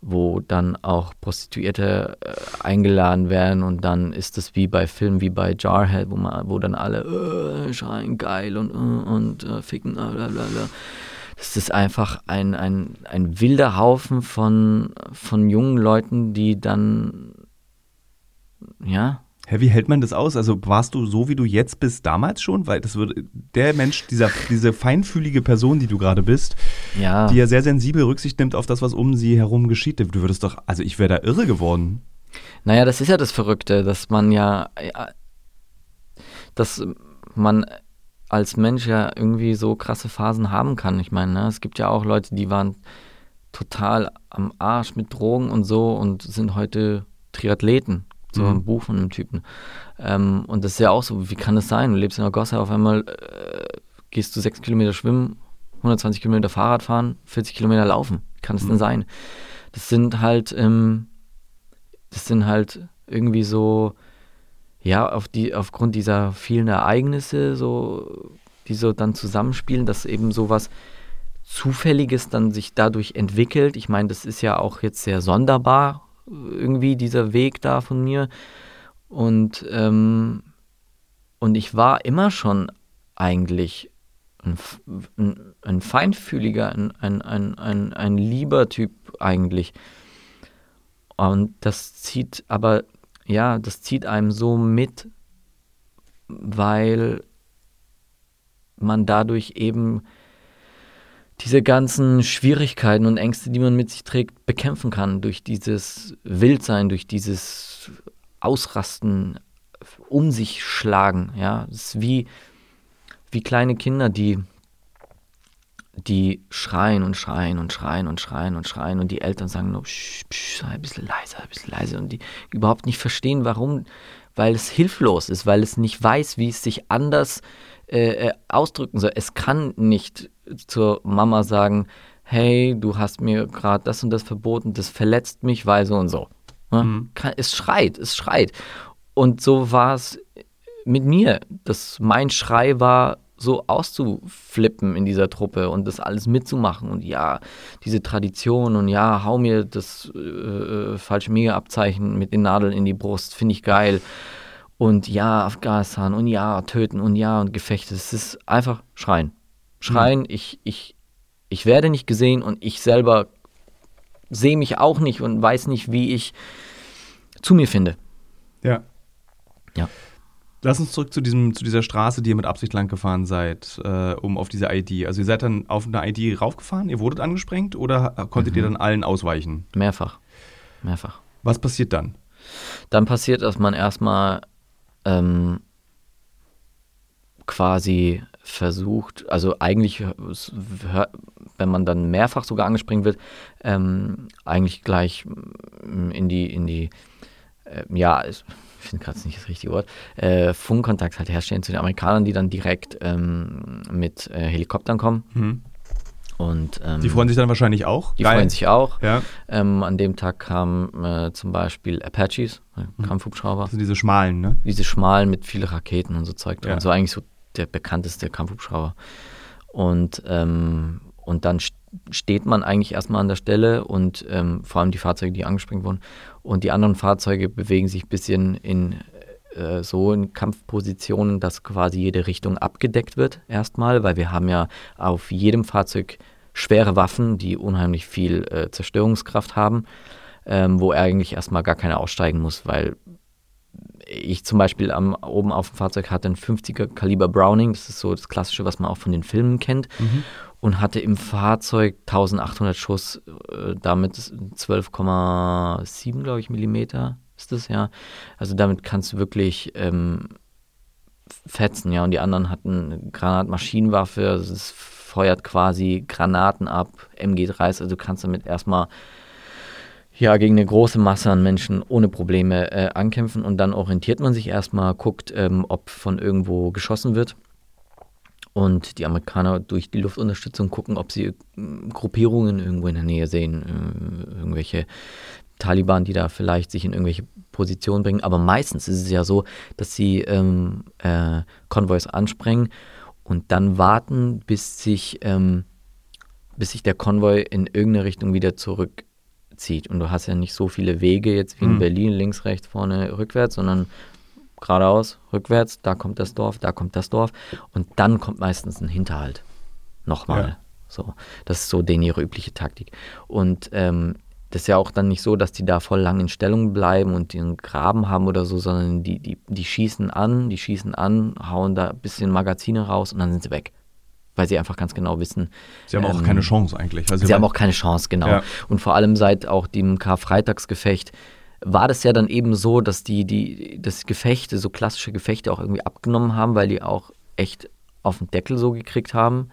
wo dann auch Prostituierte äh, eingeladen werden und dann ist es wie bei Filmen wie bei Jarhead, wo man, wo dann alle äh, schreien geil und äh, und äh, ficken, äh, bla bla bla. Das ist einfach ein, ein, ein wilder Haufen von, von jungen Leuten, die dann ja, Hä, wie hält man das aus? Also warst du so, wie du jetzt bist, damals schon? Weil das würde, der Mensch, dieser, diese feinfühlige Person, die du gerade bist, ja. die ja sehr sensibel Rücksicht nimmt auf das, was um sie herum geschieht. Du würdest doch, also ich wäre da irre geworden. Naja, das ist ja das Verrückte, dass man ja, ja, dass man als Mensch ja irgendwie so krasse Phasen haben kann. Ich meine, ne, es gibt ja auch Leute, die waren total am Arsch mit Drogen und so und sind heute Triathleten. So Mhm. ein Buch von einem Typen. Ähm, und das ist ja auch so, wie kann das sein? Du lebst in der Gosse, auf einmal äh, gehst du sechs Kilometer schwimmen, 120 Kilometer Fahrrad fahren, 40 Kilometer laufen. Wie kann das denn sein? Das sind halt, ähm, das sind halt irgendwie so, ja, auf die, aufgrund dieser vielen Ereignisse, so, die so dann zusammenspielen, dass eben sowas Zufälliges dann sich dadurch entwickelt. Ich meine, das ist ja auch jetzt sehr sonderbar, irgendwie dieser Weg da von mir. Und, ähm, und ich war immer schon eigentlich ein, ein, ein feinfühliger, ein, ein, ein, ein, ein lieber Typ eigentlich. Und das zieht aber, ja, das zieht einem so mit, weil man dadurch eben diese ganzen Schwierigkeiten und Ängste, die man mit sich trägt, bekämpfen kann durch dieses Wildsein, durch dieses Ausrasten, um sich schlagen. Ja, es ist wie, wie kleine Kinder, die, die schreien und schreien und schreien und schreien und schreien und die Eltern sagen nur, psch, psch, ein bisschen leiser, ein bisschen leiser und die überhaupt nicht verstehen, warum, weil es hilflos ist, weil es nicht weiß, wie es sich anders äh, äh ausdrücken soll. Es kann nicht zur Mama sagen, hey, du hast mir gerade das und das verboten, das verletzt mich, weil so und so. Ne? Mhm. Es schreit, es schreit. Und so war es mit mir, dass mein Schrei war, so auszuflippen in dieser Truppe und das alles mitzumachen und ja, diese Tradition und ja, hau mir das äh, äh falsche Mega-Abzeichen mit den Nadeln in die Brust, finde ich geil. Und ja, Afghanistan und ja, töten und ja und Gefechte. Es ist einfach schreien schreien, mhm. ich, ich, ich werde nicht gesehen und ich selber sehe mich auch nicht und weiß nicht, wie ich zu mir finde. Ja. Ja. Lass uns zurück zu, diesem, zu dieser Straße, die ihr mit Absicht lang gefahren seid, äh, um auf diese ID. Also ihr seid dann auf eine ID raufgefahren, ihr wurdet angesprengt oder konntet mhm. ihr dann allen ausweichen? Mehrfach. Mehrfach. Was passiert dann? Dann passiert, dass man erstmal ähm, quasi versucht, also eigentlich, wenn man dann mehrfach sogar angespringen wird, ähm, eigentlich gleich mm, in die, in die, äh, ja, ich finde gerade nicht das richtige Wort, äh, Funkkontakt halt herstellen zu den Amerikanern, die dann direkt ähm, mit äh, Helikoptern kommen. Mhm. Und, ähm, die freuen sich dann wahrscheinlich auch. Die Geil. freuen sich auch. Ja. Ähm, an dem Tag kamen äh, zum Beispiel Apaches, äh, mhm. Kampfhubschrauber. Das sind diese schmalen, ne? Diese schmalen mit vielen Raketen und so Zeug. Ja. So eigentlich so der bekannteste Kampfhubschrauber. Und, ähm, und dann steht man eigentlich erstmal an der Stelle und ähm, vor allem die Fahrzeuge, die angesprengt wurden. Und die anderen Fahrzeuge bewegen sich ein bisschen in äh, so in Kampfpositionen, dass quasi jede Richtung abgedeckt wird erstmal, weil wir haben ja auf jedem Fahrzeug schwere Waffen, die unheimlich viel äh, Zerstörungskraft haben, ähm, wo er eigentlich erstmal gar keiner aussteigen muss, weil ich zum Beispiel am, oben auf dem Fahrzeug hatte ein 50er Kaliber Browning, das ist so das Klassische, was man auch von den Filmen kennt, mhm. und hatte im Fahrzeug 1800 Schuss, äh, damit 12,7, glaube ich, Millimeter ist das, ja. Also damit kannst du wirklich ähm, fetzen, ja. Und die anderen hatten Granatmaschinenwaffe, also es feuert quasi Granaten ab, MG30, also du kannst damit erstmal ja, gegen eine große Masse an Menschen ohne Probleme äh, ankämpfen und dann orientiert man sich erstmal, guckt, ähm, ob von irgendwo geschossen wird. Und die Amerikaner durch die Luftunterstützung gucken, ob sie äh, Gruppierungen irgendwo in der Nähe sehen, äh, irgendwelche Taliban, die da vielleicht sich in irgendwelche Positionen bringen. Aber meistens ist es ja so, dass sie ähm, äh, Konvois ansprengen und dann warten, bis sich, ähm, bis sich der Konvoi in irgendeine Richtung wieder zurück zieht. Und du hast ja nicht so viele Wege jetzt wie in mhm. Berlin, links, rechts, vorne, rückwärts, sondern geradeaus, rückwärts, da kommt das Dorf, da kommt das Dorf. Und dann kommt meistens ein Hinterhalt. Nochmal. Ja. So, das ist so denen ihre übliche Taktik. Und ähm, das ist ja auch dann nicht so, dass die da voll lang in Stellung bleiben und den Graben haben oder so, sondern die, die, die schießen an, die schießen an, hauen da ein bisschen Magazine raus und dann sind sie weg weil sie einfach ganz genau wissen. Sie haben ähm, auch keine Chance eigentlich. sie haben auch keine Chance, genau. Ja. Und vor allem seit auch dem Karfreitagsgefecht war das ja dann eben so, dass die, die, das Gefechte, so klassische Gefechte auch irgendwie abgenommen haben, weil die auch echt auf den Deckel so gekriegt haben.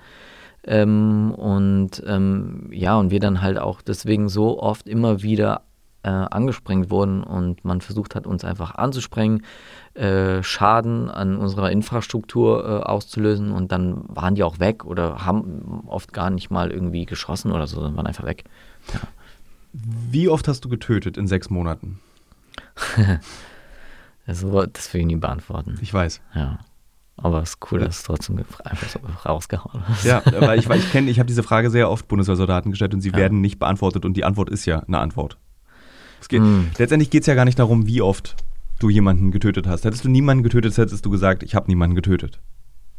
Ähm, und ähm, ja, und wir dann halt auch deswegen so oft immer wieder äh, angesprengt wurden und man versucht hat, uns einfach anzusprengen, äh, Schaden an unserer Infrastruktur äh, auszulösen und dann waren die auch weg oder haben oft gar nicht mal irgendwie geschossen oder so, sondern waren einfach weg. Ja. Wie oft hast du getötet in sechs Monaten? also, das will ich nie beantworten. Ich weiß. Ja. Aber es ist cool, dass du es trotzdem einfach so rausgehauen hast. Ja, weil ich, weil ich kenne, ich habe diese Frage sehr oft Bundeswehrsoldaten gestellt und sie ja. werden nicht beantwortet und die Antwort ist ja eine Antwort. Es geht, mm. Letztendlich geht es ja gar nicht darum, wie oft du jemanden getötet hast. Hättest du niemanden getötet, hättest du gesagt, ich habe niemanden getötet.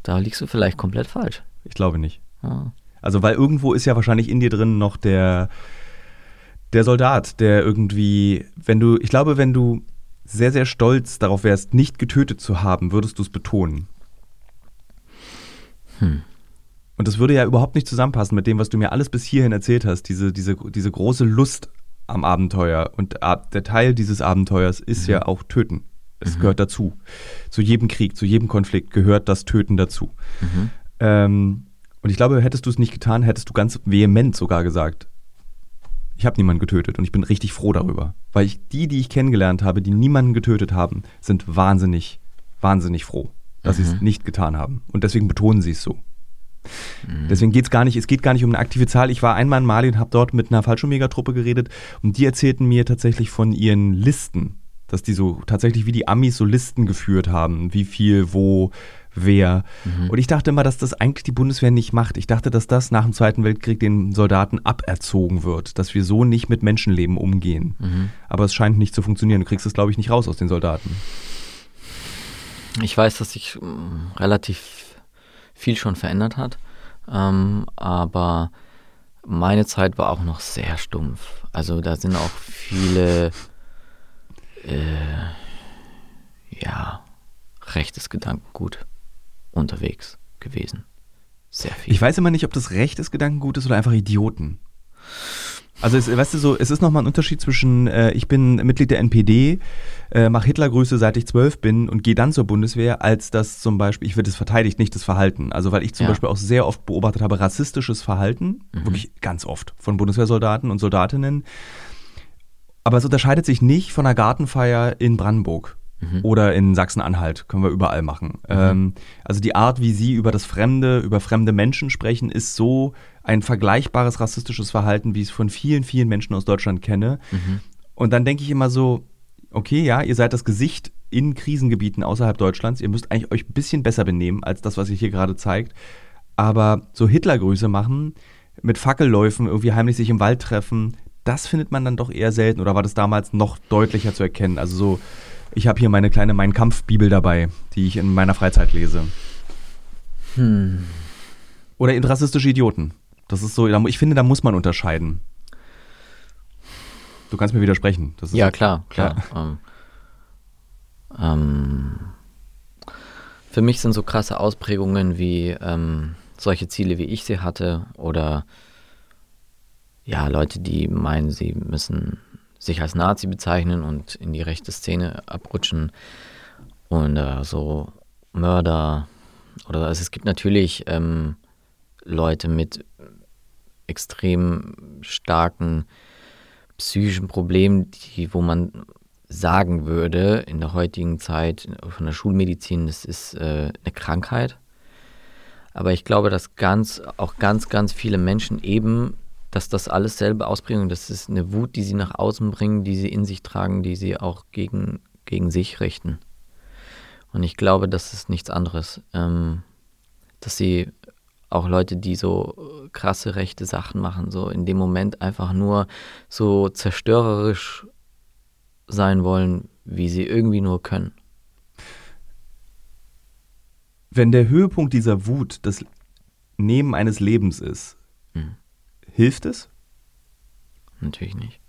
Da liegst du vielleicht komplett falsch. Ich glaube nicht. Ah. Also, weil irgendwo ist ja wahrscheinlich in dir drin noch der, der Soldat, der irgendwie, wenn du, ich glaube, wenn du sehr, sehr stolz darauf wärst, nicht getötet zu haben, würdest du es betonen. Hm. Und das würde ja überhaupt nicht zusammenpassen mit dem, was du mir alles bis hierhin erzählt hast. Diese, diese, diese große Lust am Abenteuer. Und der Teil dieses Abenteuers ist mhm. ja auch Töten. Es mhm. gehört dazu. Zu jedem Krieg, zu jedem Konflikt gehört das Töten dazu. Mhm. Ähm, und ich glaube, hättest du es nicht getan, hättest du ganz vehement sogar gesagt, ich habe niemanden getötet und ich bin richtig froh darüber. Weil ich die, die ich kennengelernt habe, die niemanden getötet haben, sind wahnsinnig, wahnsinnig froh dass mhm. sie es nicht getan haben. Und deswegen betonen sie es so. Mhm. Deswegen geht es gar nicht, es geht gar nicht um eine aktive Zahl. Ich war einmal in Mali und habe dort mit einer Fallschirmjägertruppe geredet und die erzählten mir tatsächlich von ihren Listen, dass die so tatsächlich wie die Amis so Listen geführt haben, wie viel, wo, wer. Mhm. Und ich dachte immer, dass das eigentlich die Bundeswehr nicht macht. Ich dachte, dass das nach dem Zweiten Weltkrieg den Soldaten aberzogen wird, dass wir so nicht mit Menschenleben umgehen. Mhm. Aber es scheint nicht zu funktionieren. Du kriegst es, glaube ich, nicht raus aus den Soldaten. Ich weiß, dass sich ähm, relativ viel schon verändert hat, ähm, aber meine Zeit war auch noch sehr stumpf. Also da sind auch viele, äh, ja, rechtes Gedankengut unterwegs gewesen. Sehr viel. Ich weiß immer nicht, ob das rechtes Gedankengut ist oder einfach Idioten. Also es, weißt du so, es ist nochmal ein Unterschied zwischen, äh, ich bin Mitglied der NPD, äh, mache Hitlergrüße seit ich zwölf bin und gehe dann zur Bundeswehr, als das zum Beispiel, ich werde es verteidigt, nicht das Verhalten. Also weil ich zum ja. Beispiel auch sehr oft beobachtet habe, rassistisches Verhalten, mhm. wirklich ganz oft von Bundeswehrsoldaten und Soldatinnen. Aber es unterscheidet sich nicht von einer Gartenfeier in Brandenburg. Mhm. Oder in Sachsen-Anhalt können wir überall machen. Mhm. Ähm, also die Art, wie sie über das Fremde, über fremde Menschen sprechen, ist so ein vergleichbares rassistisches Verhalten, wie ich es von vielen, vielen Menschen aus Deutschland kenne. Mhm. Und dann denke ich immer so, okay, ja, ihr seid das Gesicht in Krisengebieten außerhalb Deutschlands, ihr müsst eigentlich euch ein bisschen besser benehmen als das, was ihr hier gerade zeigt. Aber so Hitlergrüße machen, mit Fackelläufen irgendwie heimlich sich im Wald treffen, das findet man dann doch eher selten oder war das damals noch deutlicher zu erkennen? Also so, ich habe hier meine kleine Mein Kampf-Bibel dabei, die ich in meiner Freizeit lese. Hm. Oder in rassistische Idioten. Das ist so, ich finde, da muss man unterscheiden. Du kannst mir widersprechen. ja, klar, klar. Ja. Ähm, ähm, für mich sind so krasse Ausprägungen wie ähm, solche Ziele, wie ich sie hatte, oder ja, Leute, die meinen, sie müssen sich als Nazi bezeichnen und in die rechte Szene abrutschen und äh, so Mörder oder also es gibt natürlich ähm, Leute mit extrem starken psychischen Problemen, die, wo man sagen würde, in der heutigen Zeit von der Schulmedizin, das ist äh, eine Krankheit. Aber ich glaube, dass ganz, auch ganz, ganz viele Menschen eben, dass das alles selbe Ausprägung, das ist eine Wut, die sie nach außen bringen, die sie in sich tragen, die sie auch gegen, gegen sich richten. Und ich glaube, das ist nichts anderes. Ähm, dass sie auch Leute, die so krasse rechte Sachen machen, so in dem Moment einfach nur so zerstörerisch sein wollen, wie sie irgendwie nur können. Wenn der Höhepunkt dieser Wut das Nehmen eines Lebens ist, hm. hilft es? Natürlich nicht.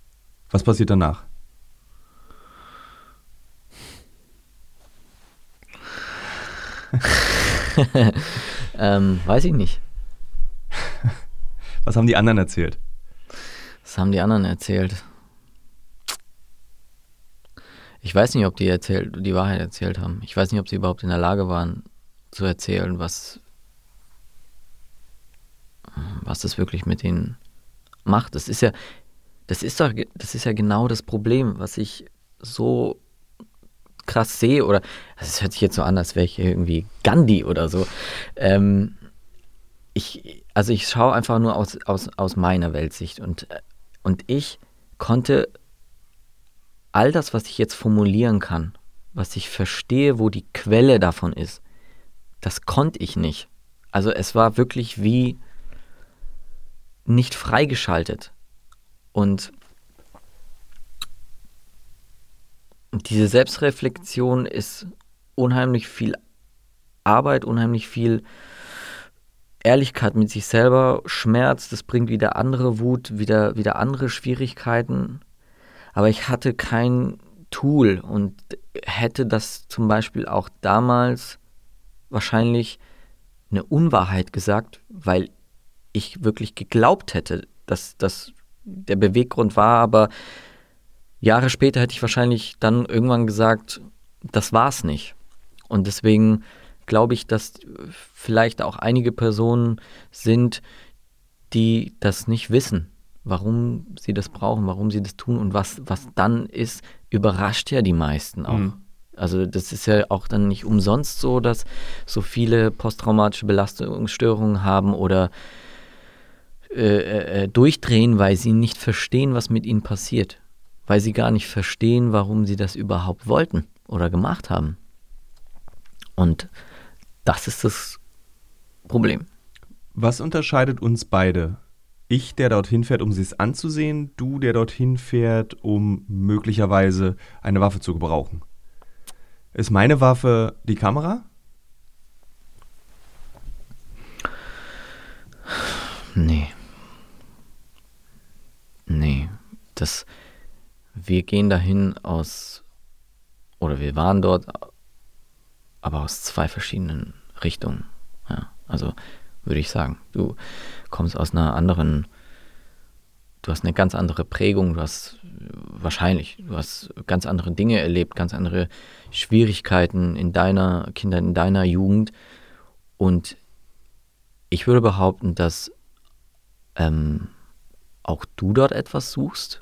Was passiert danach? ähm, weiß ich nicht. Was haben die anderen erzählt? Was haben die anderen erzählt? Ich weiß nicht, ob die erzählt, die Wahrheit erzählt haben. Ich weiß nicht, ob sie überhaupt in der Lage waren zu erzählen, was, was das wirklich mit ihnen macht. Das ist ja, das ist doch, das ist ja genau das Problem, was ich so krass sehe, oder das hört sich jetzt so an, als wäre ich irgendwie Gandhi oder so. Ähm, ich, also ich schaue einfach nur aus, aus, aus meiner Weltsicht und, und ich konnte all das, was ich jetzt formulieren kann, was ich verstehe, wo die Quelle davon ist, das konnte ich nicht. Also es war wirklich wie nicht freigeschaltet. Und diese Selbstreflexion ist unheimlich viel Arbeit, unheimlich viel Ehrlichkeit mit sich selber, Schmerz, das bringt wieder andere Wut, wieder, wieder andere Schwierigkeiten. Aber ich hatte kein Tool und hätte das zum Beispiel auch damals wahrscheinlich eine Unwahrheit gesagt, weil ich wirklich geglaubt hätte, dass das der Beweggrund war, aber Jahre später hätte ich wahrscheinlich dann irgendwann gesagt, das war's nicht. Und deswegen glaube ich, dass vielleicht auch einige Personen sind, die das nicht wissen, warum sie das brauchen, warum sie das tun und was, was dann ist, überrascht ja die meisten auch. Mhm. Also das ist ja auch dann nicht umsonst so, dass so viele posttraumatische Belastungsstörungen haben oder äh, äh, äh, durchdrehen, weil sie nicht verstehen, was mit ihnen passiert. Weil sie gar nicht verstehen, warum sie das überhaupt wollten oder gemacht haben. Und das ist das Problem. Was unterscheidet uns beide? Ich, der dorthin fährt, um sie es anzusehen, du, der dorthin fährt, um möglicherweise eine Waffe zu gebrauchen. Ist meine Waffe die Kamera? Nee. Nee. Das, wir gehen dahin aus, oder wir waren dort, aber aus zwei verschiedenen Richtungen. Ja, also würde ich sagen, du kommst aus einer anderen du hast eine ganz andere Prägung, du hast wahrscheinlich, du hast ganz andere Dinge erlebt, ganz andere Schwierigkeiten in deiner Kindheit, in deiner Jugend. Und ich würde behaupten, dass ähm, auch du dort etwas suchst.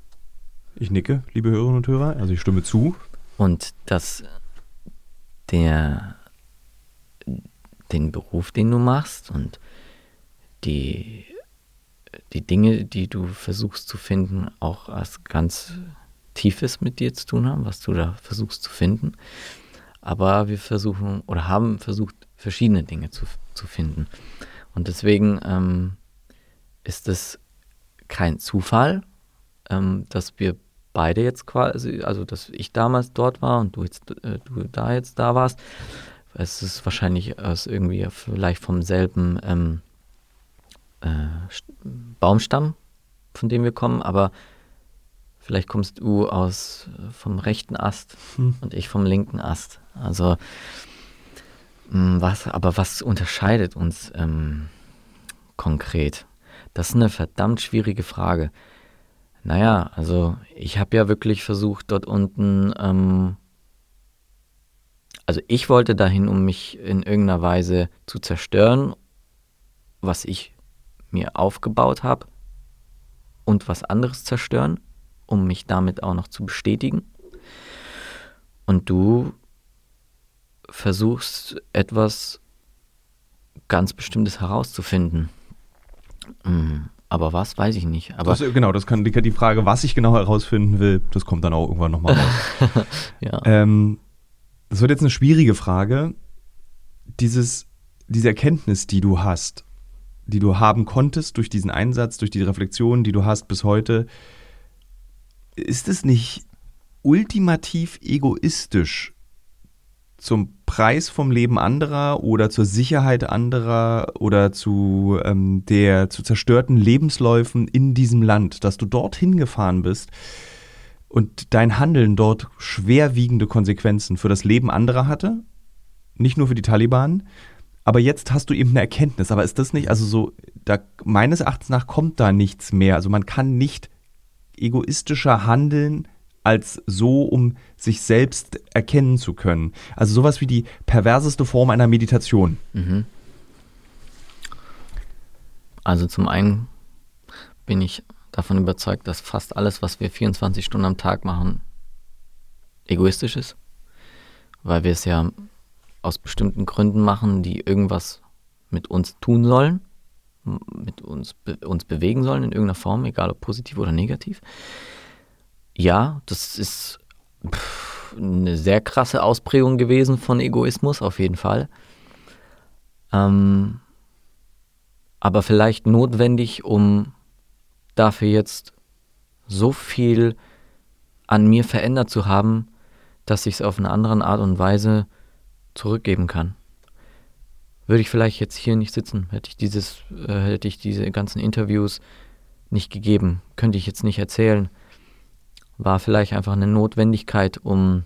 Ich nicke, liebe Hörerinnen und Hörer, also ich stimme zu. Und dass der den Beruf, den du machst und die die Dinge, die du versuchst zu finden, auch was ganz Tiefes mit dir zu tun haben, was du da versuchst zu finden. Aber wir versuchen oder haben versucht, verschiedene Dinge zu, zu finden. Und deswegen ähm, ist es kein Zufall, ähm, dass wir beide jetzt quasi, also dass ich damals dort war und du jetzt äh, du da jetzt da warst. Es ist wahrscheinlich aus irgendwie vielleicht vom selben ähm, äh, Baumstamm, von dem wir kommen, aber vielleicht kommst du aus äh, vom rechten Ast hm. und ich vom linken Ast. Also mh, mm, was, aber was unterscheidet uns ähm, konkret? Das ist eine verdammt schwierige Frage. Naja, also ich habe ja wirklich versucht, dort unten, ähm, also ich wollte dahin, um mich in irgendeiner Weise zu zerstören, was ich mir aufgebaut habe und was anderes zerstören, um mich damit auch noch zu bestätigen. Und du versuchst etwas ganz Bestimmtes herauszufinden. Hm, aber was, weiß ich nicht. Aber das, genau, das kann die, die, Frage, was ich genau herausfinden will, das kommt dann auch irgendwann nochmal raus. ja. ähm, das wird jetzt eine schwierige Frage. Dieses, diese Erkenntnis, die du hast, die du haben konntest durch diesen Einsatz, durch die Reflexion, die du hast bis heute, ist es nicht ultimativ egoistisch zum Preis vom Leben anderer oder zur Sicherheit anderer oder zu ähm, der zu zerstörten Lebensläufen in diesem Land, dass du dorthin gefahren bist und dein Handeln dort schwerwiegende Konsequenzen für das Leben anderer hatte, nicht nur für die Taliban, aber jetzt hast du eben eine Erkenntnis. Aber ist das nicht, also so, da, meines Erachtens nach kommt da nichts mehr. Also man kann nicht egoistischer handeln als so, um sich selbst erkennen zu können. Also sowas wie die perverseste Form einer Meditation. Mhm. Also zum einen bin ich davon überzeugt, dass fast alles, was wir 24 Stunden am Tag machen, egoistisch ist, weil wir es ja aus bestimmten Gründen machen, die irgendwas mit uns tun sollen, mit uns, be uns bewegen sollen in irgendeiner Form, egal ob positiv oder negativ. Ja, das ist eine sehr krasse Ausprägung gewesen von Egoismus, auf jeden Fall. Ähm, aber vielleicht notwendig, um dafür jetzt so viel an mir verändert zu haben, dass ich es auf eine andere Art und Weise zurückgeben kann. Würde ich vielleicht jetzt hier nicht sitzen, hätte ich dieses, äh, hätte ich diese ganzen Interviews nicht gegeben, könnte ich jetzt nicht erzählen. War vielleicht einfach eine Notwendigkeit, um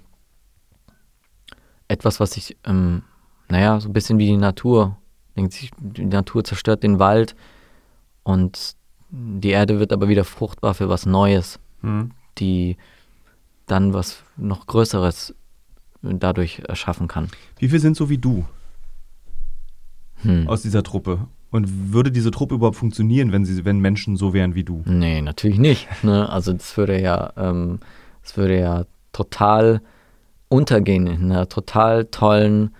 etwas, was ich, ähm, naja, so ein bisschen wie die Natur. Die Natur zerstört den Wald und die Erde wird aber wieder fruchtbar für was Neues, mhm. die dann was noch Größeres dadurch erschaffen kann. Wie viele sind so wie du hm. aus dieser Truppe? Und würde diese Truppe überhaupt funktionieren, wenn, sie, wenn Menschen so wären wie du? Nee, natürlich nicht. Ne? Also das würde ja, ähm, das würde ja total untergehen in einer total tollen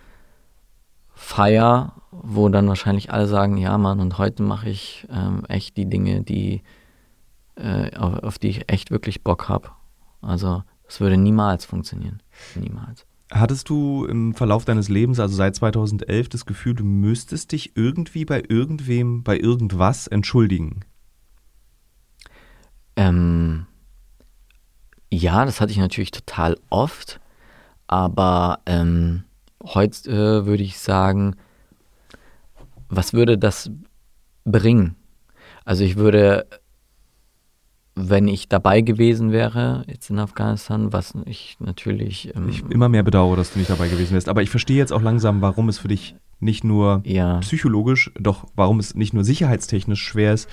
Feier, wo dann wahrscheinlich alle sagen, ja Mann, und heute mache ich ähm, echt die Dinge, die äh, auf, auf, die ich echt wirklich Bock habe. Also das würde niemals funktionieren. Niemals. Hattest du im Verlauf deines Lebens, also seit 2011, das Gefühl, du müsstest dich irgendwie bei irgendwem, bei irgendwas entschuldigen? Ähm, ja, das hatte ich natürlich total oft, aber ähm, heute äh, würde ich sagen, was würde das bringen? Also ich würde wenn ich dabei gewesen wäre, jetzt in Afghanistan, was ich natürlich. Ähm, ich immer mehr bedauere, dass du nicht dabei gewesen wärst. Aber ich verstehe jetzt auch langsam, warum es für dich nicht nur ja. psychologisch, doch warum es nicht nur sicherheitstechnisch schwer ist.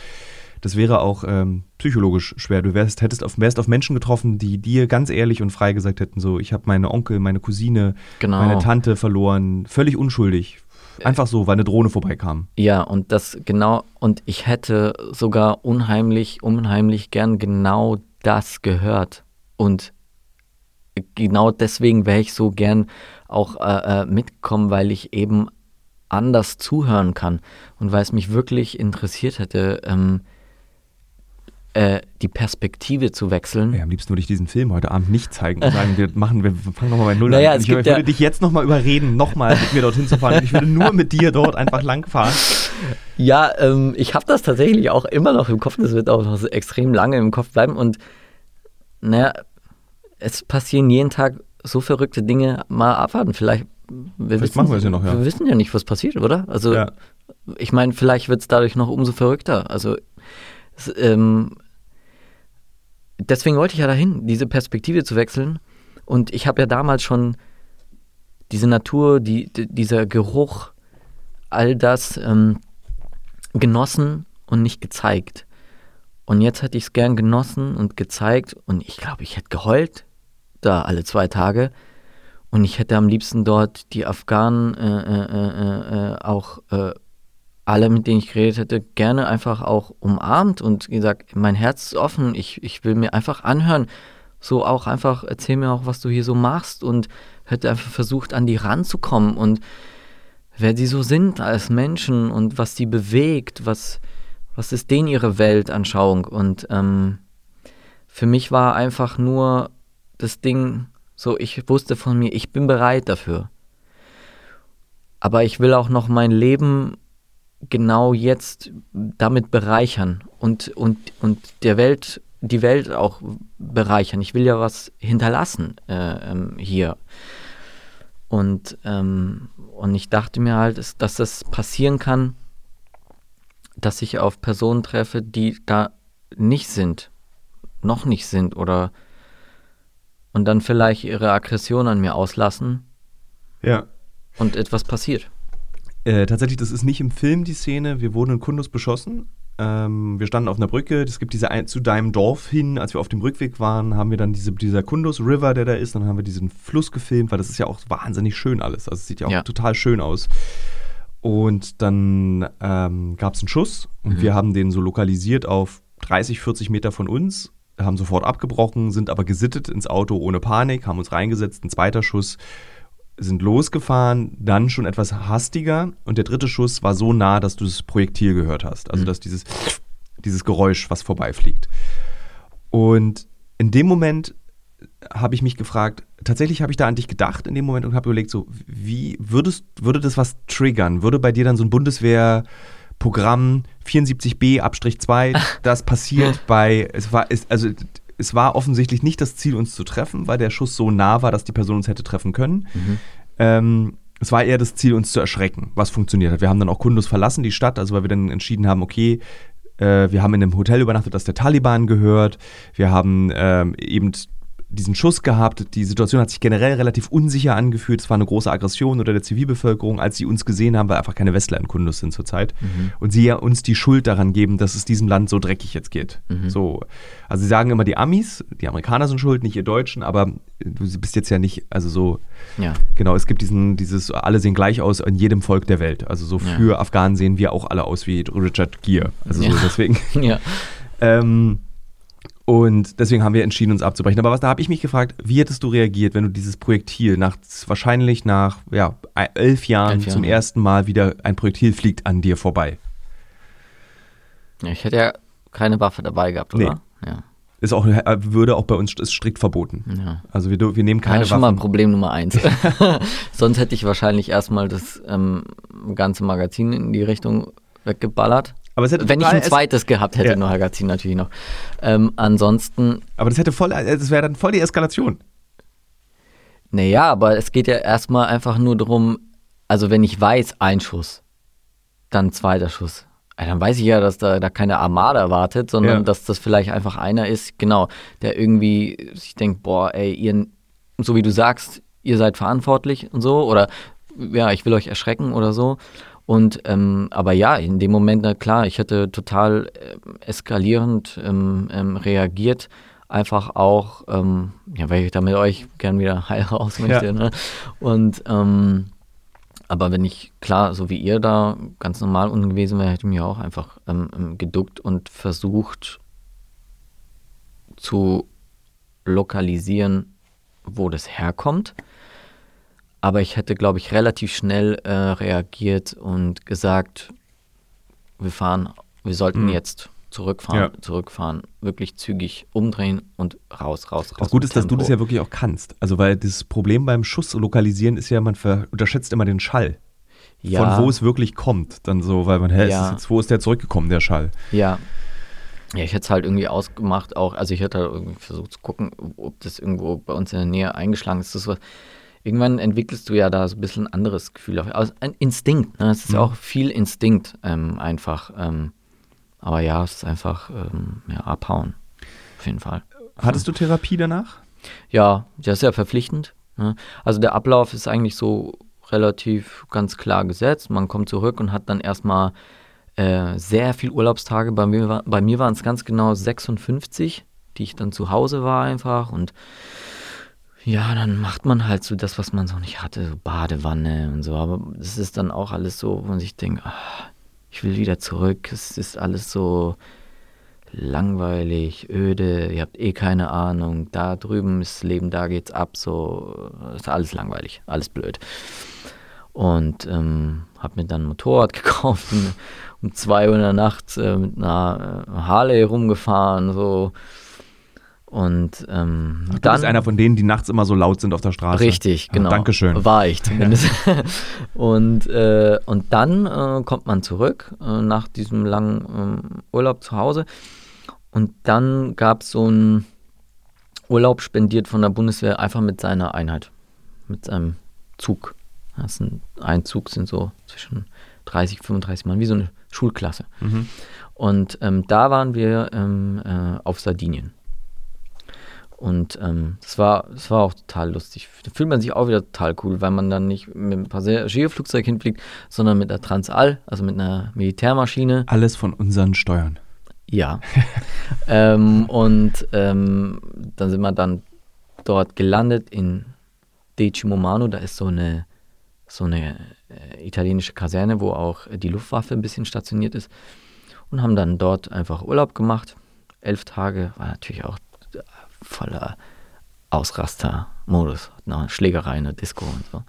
Das wäre auch ähm, psychologisch schwer. Du wärst, hättest auf, wärst auf Menschen getroffen, die dir ganz ehrlich und frei gesagt hätten: so, ich habe meine Onkel, meine Cousine, genau. meine Tante verloren, völlig unschuldig, Einfach so, weil eine Drohne vorbeikam. Ja, und das genau, und ich hätte sogar unheimlich, unheimlich gern genau das gehört. Und genau deswegen wäre ich so gern auch äh, äh, mitgekommen, weil ich eben anders zuhören kann und weil es mich wirklich interessiert hätte, ähm, äh, die Perspektive zu wechseln. Ja, am liebsten würde ich diesen Film heute Abend nicht zeigen und sagen, wir machen, wir fangen nochmal bei Null naja, an. Ich, ich würde dich jetzt nochmal überreden, nochmal mit mir dorthin zu fahren. Ich würde nur mit dir dort einfach langfahren. Ja, ähm, ich habe das tatsächlich auch immer noch im Kopf. Das wird auch noch extrem lange im Kopf bleiben. Und naja, es passieren jeden Tag so verrückte Dinge. Mal abwarten. Vielleicht, wir vielleicht machen wir es ja noch, ja. Wir wissen ja nicht, was passiert, oder? Also, ja. ich meine, vielleicht wird es dadurch noch umso verrückter. Also, es, ähm, deswegen wollte ich ja dahin, diese Perspektive zu wechseln. Und ich habe ja damals schon diese Natur, die, die, dieser Geruch, all das ähm, genossen und nicht gezeigt. Und jetzt hätte ich es gern genossen und gezeigt und ich glaube, ich hätte geheult da alle zwei Tage. Und ich hätte am liebsten dort die Afghanen äh, äh, äh, äh auch äh, alle, mit denen ich geredet hätte, gerne einfach auch umarmt und gesagt, mein Herz ist offen, ich, ich will mir einfach anhören. So auch einfach, erzähl mir auch, was du hier so machst und hätte einfach versucht, an die ranzukommen und wer sie so sind als Menschen und was sie bewegt, was, was ist denen ihre Weltanschauung. Und ähm, für mich war einfach nur das Ding, so ich wusste von mir, ich bin bereit dafür. Aber ich will auch noch mein Leben genau jetzt damit bereichern und, und, und der Welt, die Welt auch bereichern. Ich will ja was hinterlassen äh, ähm, hier. Und, ähm, und ich dachte mir halt, dass das passieren kann, dass ich auf Personen treffe, die da nicht sind, noch nicht sind oder und dann vielleicht ihre Aggression an mir auslassen. Ja. Und etwas passiert. Äh, tatsächlich, das ist nicht im Film die Szene. Wir wurden in Kundus beschossen. Ähm, wir standen auf einer Brücke. Es gibt diese ein, zu deinem Dorf hin, als wir auf dem Rückweg waren, haben wir dann diese, dieser Kundus River, der da ist, dann haben wir diesen Fluss gefilmt, weil das ist ja auch wahnsinnig schön alles. Also es sieht ja auch ja. total schön aus. Und dann ähm, gab es einen Schuss und mhm. wir haben den so lokalisiert auf 30, 40 Meter von uns, haben sofort abgebrochen, sind aber gesittet ins Auto ohne Panik, haben uns reingesetzt, ein zweiter Schuss sind losgefahren, dann schon etwas hastiger und der dritte Schuss war so nah, dass du das Projektil gehört hast. Also mhm. dass dieses, dieses Geräusch, was vorbeifliegt. Und in dem Moment habe ich mich gefragt, tatsächlich habe ich da an dich gedacht in dem Moment und habe überlegt, so, wie würdest, würde das was triggern? Würde bei dir dann so ein Bundeswehrprogramm 74b-2, das passiert bei, es war, es, also es war offensichtlich nicht das Ziel, uns zu treffen, weil der Schuss so nah war, dass die Person uns hätte treffen können. Mhm. Ähm, es war eher das Ziel, uns zu erschrecken, was funktioniert hat. Wir haben dann auch Kundus verlassen, die Stadt, also weil wir dann entschieden haben, okay, äh, wir haben in einem Hotel übernachtet, das der Taliban gehört. Wir haben ähm, eben diesen Schuss gehabt. Die Situation hat sich generell relativ unsicher angefühlt. Es war eine große Aggression unter der Zivilbevölkerung, als sie uns gesehen haben, weil einfach keine Westler in Kundus sind zurzeit. Mhm. Und sie ja uns die Schuld daran geben, dass es diesem Land so dreckig jetzt geht. Mhm. So. Also sie sagen immer, die Amis, die Amerikaner sind schuld, nicht ihr Deutschen, aber du bist jetzt ja nicht, also so. Ja. Genau, es gibt diesen, dieses, alle sehen gleich aus in jedem Volk der Welt. Also so für ja. Afghanen sehen wir auch alle aus wie Richard Gere. Also so deswegen. ja. ähm, und deswegen haben wir entschieden, uns abzubrechen. Aber was, da habe ich mich gefragt, wie hättest du reagiert, wenn du dieses Projektil nach wahrscheinlich nach ja, elf Jahren elf zum ersten Mal wieder ein Projektil fliegt an dir vorbei? Ja, ich hätte ja keine Waffe dabei gehabt, oder? Nee. Ja. Ist auch, äh, würde auch bei uns ist strikt verboten. Ja. Also wir, wir nehmen keine ja, das ist schon mal Problem Nummer eins. Sonst hätte ich wahrscheinlich erstmal das ähm, ganze Magazin in die Richtung weggeballert. Aber Wenn ich ein zweites gehabt hätte, ja. Magazin natürlich noch. Ähm, ansonsten. Aber das hätte voll, das wäre dann voll die Eskalation. Naja, aber es geht ja erstmal einfach nur darum, also wenn ich weiß, ein Schuss, dann zweiter Schuss. Dann weiß ich ja, dass da, da keine Armada wartet, sondern ja. dass das vielleicht einfach einer ist, genau, der irgendwie sich denkt, boah, ey, ihr, so wie du sagst, ihr seid verantwortlich und so, oder ja, ich will euch erschrecken oder so. Und ähm, aber ja, in dem Moment, na klar, ich hätte total äh, eskalierend ähm, ähm, reagiert. Einfach auch, ähm, ja, weil ich da mit euch gern wieder heil raus möchte. Ja. Ne? Und ähm, aber wenn ich, klar, so wie ihr da ganz normal unten gewesen wäre, hätte ich mir auch einfach ähm, geduckt und versucht zu lokalisieren, wo das herkommt. Aber ich hätte, glaube ich, relativ schnell äh, reagiert und gesagt, wir fahren, wir sollten mhm. jetzt zurückfahren, ja. zurückfahren, wirklich zügig umdrehen und raus, raus, raus. Das Gute ist, dass du das ja wirklich auch kannst. Also, weil das Problem beim Schuss lokalisieren ist ja, man unterschätzt immer den Schall. Ja. Von wo es wirklich kommt. Dann so, weil man, hä, ja. ist jetzt, wo ist der zurückgekommen, der Schall? Ja. Ja, ich hätte es halt irgendwie ausgemacht, auch, also ich hätte halt irgendwie versucht zu gucken, ob das irgendwo bei uns in der Nähe eingeschlagen ist. Das war, irgendwann entwickelst du ja da so ein bisschen ein anderes Gefühl. Also ein Instinkt. Ne? Es ist mhm. auch viel Instinkt ähm, einfach. Ähm, aber ja, es ist einfach ähm, ja, abhauen. Auf jeden Fall. Hattest du Therapie danach? Ja, das ist ja verpflichtend. Ne? Also der Ablauf ist eigentlich so relativ ganz klar gesetzt. Man kommt zurück und hat dann erstmal äh, sehr viel Urlaubstage. Bei mir, war, bei mir waren es ganz genau 56, die ich dann zu Hause war einfach und ja, dann macht man halt so das, was man so nicht hatte, so Badewanne und so. Aber das ist dann auch alles so, wo man sich denkt, ach, ich will wieder zurück. Es ist alles so langweilig, öde, ihr habt eh keine Ahnung. Da drüben ist das Leben, da geht's ab, so ist alles langweilig, alles blöd. Und ähm, hab mir dann ein Motorrad gekauft und um zwei Uhr in der Nacht äh, mit einer Harley rumgefahren, so und ähm, Ach, du dann, bist einer von denen, die nachts immer so laut sind auf der Straße. Richtig, genau. Ach, Dankeschön. War ich zumindest. und, äh, und dann äh, kommt man zurück äh, nach diesem langen ähm, Urlaub zu Hause. Und dann gab es so einen Urlaub spendiert von der Bundeswehr einfach mit seiner Einheit, mit seinem Zug. Das sind, ein Zug sind so zwischen 30, 35 Mann, wie so eine Schulklasse. Mhm. Und ähm, da waren wir ähm, äh, auf Sardinien. Und ähm, das, war, das war auch total lustig. Da fühlt man sich auch wieder total cool, weil man dann nicht mit einem Passagierflugzeug hinfliegt, sondern mit einer Transall, also mit einer Militärmaschine. Alles von unseren Steuern. Ja. ähm, und ähm, dann sind wir dann dort gelandet in Decimomano. Da ist so eine, so eine äh, italienische Kaserne, wo auch die Luftwaffe ein bisschen stationiert ist. Und haben dann dort einfach Urlaub gemacht. Elf Tage, war natürlich auch voller Ausraster-Modus, eine Schlägerei, eine Disco und so.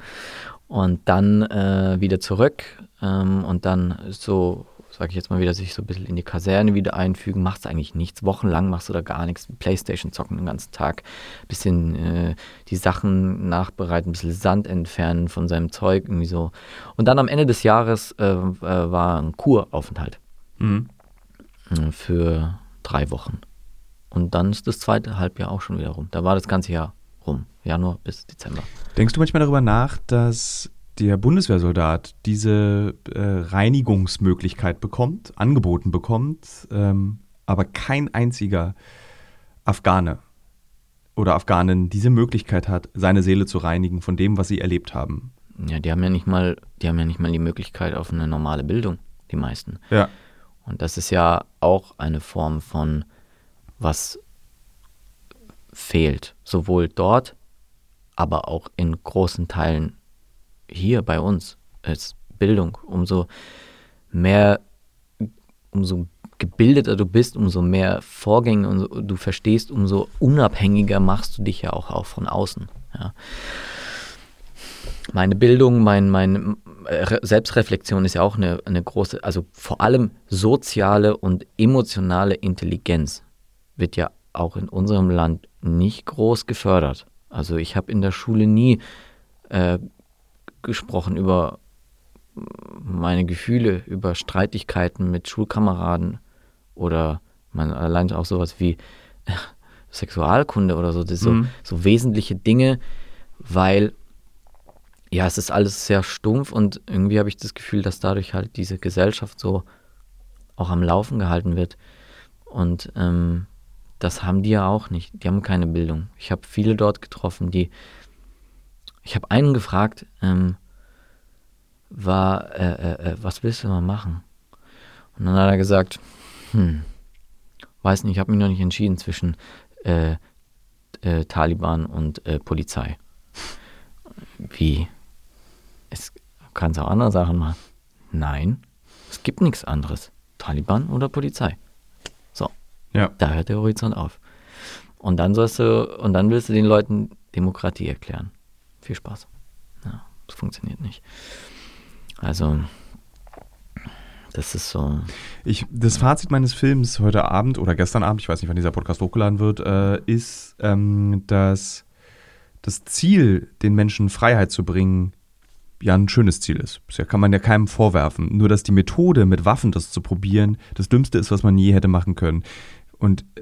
Und dann äh, wieder zurück ähm, und dann so, sage ich jetzt mal wieder, sich so ein bisschen in die Kaserne wieder einfügen, machst du eigentlich nichts. Wochenlang machst du da gar nichts. Playstation zocken den ganzen Tag, bisschen äh, die Sachen nachbereiten, ein bisschen Sand entfernen von seinem Zeug, irgendwie so. Und dann am Ende des Jahres äh, äh, war ein Kuraufenthalt Mhm. für drei Wochen. Und dann ist das zweite Halbjahr auch schon wieder rum. Da war das ganze Jahr rum, Januar bis Dezember. Denkst du manchmal darüber nach, dass der Bundeswehrsoldat diese äh, Reinigungsmöglichkeit bekommt, angeboten bekommt, ähm, aber kein einziger Afghane oder Afghanin diese Möglichkeit hat, seine Seele zu reinigen von dem, was sie erlebt haben? Ja, die haben ja nicht mal, die haben ja nicht mal die Möglichkeit auf eine normale Bildung, die meisten. Ja. Und das ist ja auch eine Form von, was fehlt. Sowohl dort, aber auch in großen Teilen hier bei uns als Bildung. Umso mehr, umso gebildeter du bist, umso mehr Vorgänge und so, du verstehst, umso unabhängiger machst du dich ja auch, auch von außen. Ja. Meine Bildung, mein, meine äh, Selbstreflexion ist ja auch eine, eine große, also vor allem soziale und emotionale Intelligenz wird ja auch in unserem Land nicht groß gefördert. Also ich habe in der Schule nie äh, gesprochen über meine Gefühle, über Streitigkeiten mit Schulkameraden oder man, allein auch sowas wie äh, Sexualkunde oder so, so, Mhm. so wesentliche Dinge, weil ja, es ist alles sehr stumpf und irgendwie habe ich das Gefühl, dass dadurch halt diese Gesellschaft so auch am Laufen gehalten wird. Und ähm, das haben die ja auch nicht. Die haben keine Bildung. Ich habe viele dort getroffen, die. Ich habe einen gefragt, ähm, war, äh, äh, äh, was willst du mal machen? Und dann hat er gesagt, hm, weiß nicht, ich habe mich noch nicht entschieden zwischen äh, äh, Taliban und äh, Polizei. Wie? Es kannst auch andere Sachen machen. Nein, es gibt nichts anderes. Taliban oder Polizei. Ja. da hört der Horizont auf. Und dann sollst du, und dann willst du den Leuten Demokratie erklären. Viel Spaß. Ja, das funktioniert nicht. Also, das ist so. Ich, das Fazit meines Films heute Abend oder gestern Abend, ich weiß nicht, wann dieser Podcast hochgeladen wird, äh, ist, ähm, dass das Ziel, den Menschen Freiheit zu bringen, ja ein schönes Ziel ist. Das kann man ja keinem vorwerfen. Nur, dass die Methode, mit Waffen das zu probieren, das Dümmste ist, was man je hätte machen können. Und äh,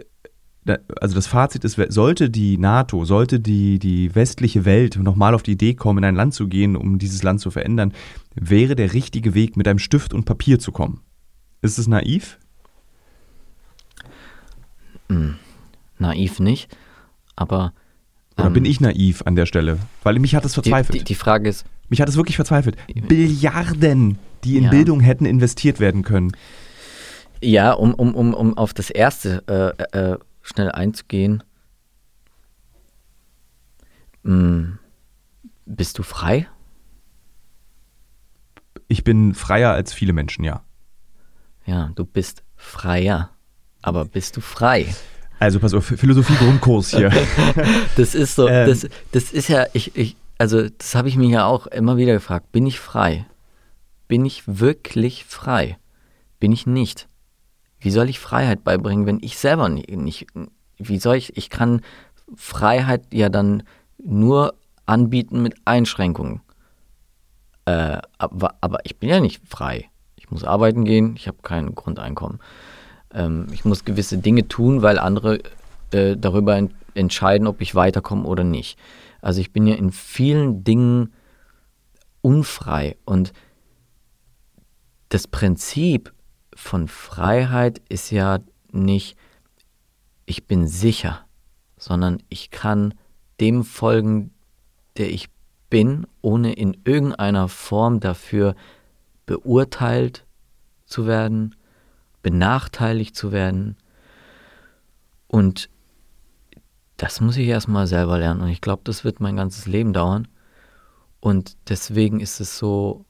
da, also das Fazit ist, sollte die NATO, sollte die, die westliche Welt nochmal auf die Idee kommen, in ein Land zu gehen, um dieses Land zu verändern, wäre der richtige Weg, mit einem Stift und Papier zu kommen. Ist es naiv? Mh, naiv nicht, aber. Oder ähm, bin ich naiv an der Stelle? Weil mich hat es die, verzweifelt. die, die Frage ist, mich hat es wirklich verzweifelt. Billiarden, die in Ja. Bildung hätten investiert werden können. Ja, um, um, um, um auf das erste äh, äh, schnell einzugehen. Mh, bist du frei? Ich bin freier als viele Menschen, ja. Ja, du bist freier. Aber bist du frei? Also pass auf, Philosophie-Grundkurs hier. Das ist so, Ähm. das, das ist ja, ich, ich, also das habe ich mich ja auch immer wieder gefragt. Bin ich frei? Bin ich wirklich frei? Bin ich nicht? Wie soll ich Freiheit beibringen, wenn ich selber nicht, nicht wie soll ich, ich kann Freiheit ja dann nur anbieten mit Einschränkungen. Äh, aber, aber ich bin ja nicht frei. Ich muss arbeiten gehen, ich habe kein Grundeinkommen. Ähm, ich muss gewisse Dinge tun, weil andere äh, darüber en entscheiden, ob ich weiterkomme oder nicht. Also ich bin ja in vielen Dingen unfrei und das Prinzip von Freiheit ist ja nicht, ich bin sicher, sondern ich kann dem folgen, der ich bin, ohne in irgendeiner Form dafür beurteilt zu werden, benachteiligt zu werden. Und das muss ich erstmal selber lernen. Und ich glaube, das wird mein ganzes Leben dauern. Und deswegen ist es so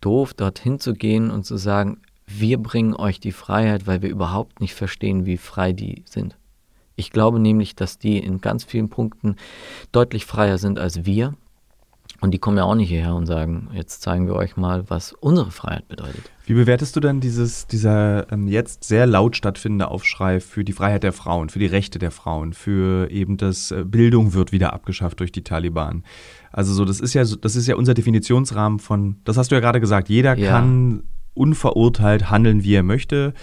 doof, dorthin zu gehen und zu sagen, wir bringen euch die Freiheit, weil wir überhaupt nicht verstehen, wie frei die sind. Ich glaube nämlich, dass die in ganz vielen Punkten deutlich freier sind als wir. Und die kommen ja auch nicht hierher und sagen, jetzt zeigen wir euch mal, was unsere Freiheit bedeutet. Wie bewertest du dann dieses, dieser ähm, jetzt sehr laut stattfindende Aufschrei für die Freiheit der Frauen, für die Rechte der Frauen, für eben das äh, Bildung wird wieder abgeschafft durch die Taliban? Also so, das ist ja, das ist ja unser Definitionsrahmen von, das hast du ja gerade gesagt, jeder Ja. kann unverurteilt handeln, wie er möchte.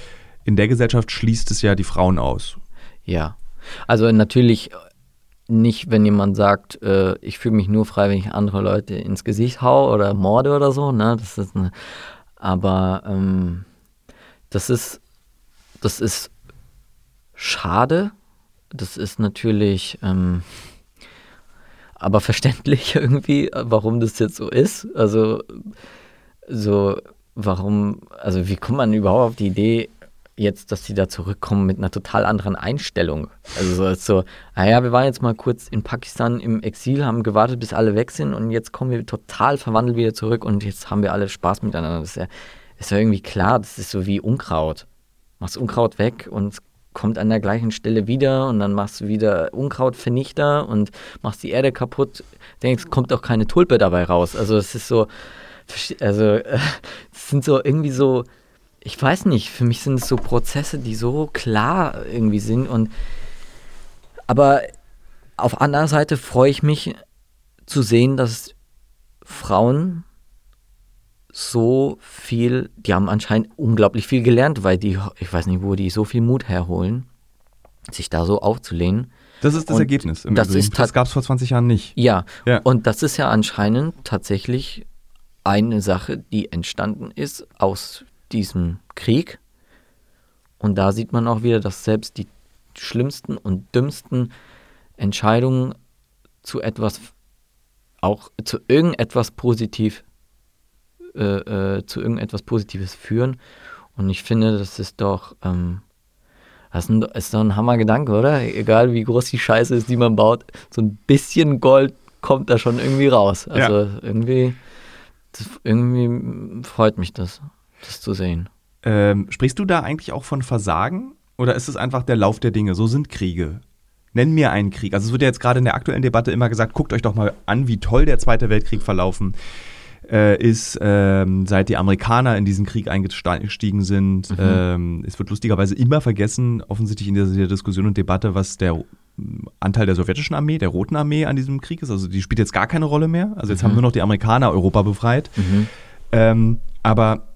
In der Gesellschaft schließt es ja die Frauen aus. Ja. Also natürlich nicht, wenn jemand sagt, äh, ich fühle mich nur frei, wenn ich andere Leute ins Gesicht hau oder morde oder so, ne? Das ist eine, aber ähm, das ist, das ist schade. Das ist natürlich ähm, aber verständlich irgendwie, warum das jetzt so ist. Also so, warum, also wie kommt man überhaupt auf die Idee, jetzt, dass die da zurückkommen mit einer total anderen Einstellung? Also so, als so, naja, wir waren jetzt mal kurz in Pakistan im Exil, haben gewartet, bis alle weg sind und jetzt kommen wir total verwandelt wieder zurück und jetzt haben wir alle Spaß miteinander. Das ist ja, ist ja irgendwie klar, das ist so wie Unkraut. Machst Unkraut weg und es kommt an der gleichen Stelle wieder und dann machst du wieder Unkrautvernichter und machst die Erde kaputt. Denkst, kommt auch keine Tulpe dabei raus. Also es ist so, also äh, es sind so irgendwie so, ich weiß nicht, für mich sind es so Prozesse, die so klar irgendwie sind und aber auf anderer Seite freue ich mich zu sehen, dass Frauen so viel, die haben anscheinend unglaublich viel gelernt, weil die, ich weiß nicht, wo die so viel Mut herholen, sich da so aufzulehnen. Das ist das Und Ergebnis. Im das Übrigen. ist das gab es vor 20 Jahren nicht. Ja, Ja. und das ist ja anscheinend tatsächlich eine Sache, die entstanden ist aus diesem Krieg. Und da sieht man auch wieder, dass selbst die schlimmsten und dümmsten Entscheidungen zu etwas, auch zu irgendetwas positiv, äh, äh, zu irgendetwas Positives führen. Und ich finde, das ist doch, ähm, das ist doch ein Hammergedanke, oder? Egal wie groß die Scheiße ist, die man baut, so ein bisschen Gold kommt da schon irgendwie raus. Also irgendwie, das, irgendwie freut mich das, das zu sehen. Ähm, sprichst du da eigentlich auch von Versagen oder ist es einfach der Lauf der Dinge? So sind Kriege. Nenn mir einen Krieg. Also es wird ja jetzt gerade in der aktuellen Debatte immer gesagt, guckt euch doch mal an, wie toll der Zweite Weltkrieg verlaufen äh, ist, ähm, seit die Amerikaner in diesen Krieg eingestiegen sind. Mhm. Ähm, es wird lustigerweise immer vergessen, offensichtlich in dieser Diskussion und Debatte, was der Anteil der sowjetischen Armee, der Roten Armee an diesem Krieg ist. Also die spielt jetzt gar keine Rolle mehr. Also jetzt haben nur noch die Amerikaner Europa befreit. Mhm. Ähm, aber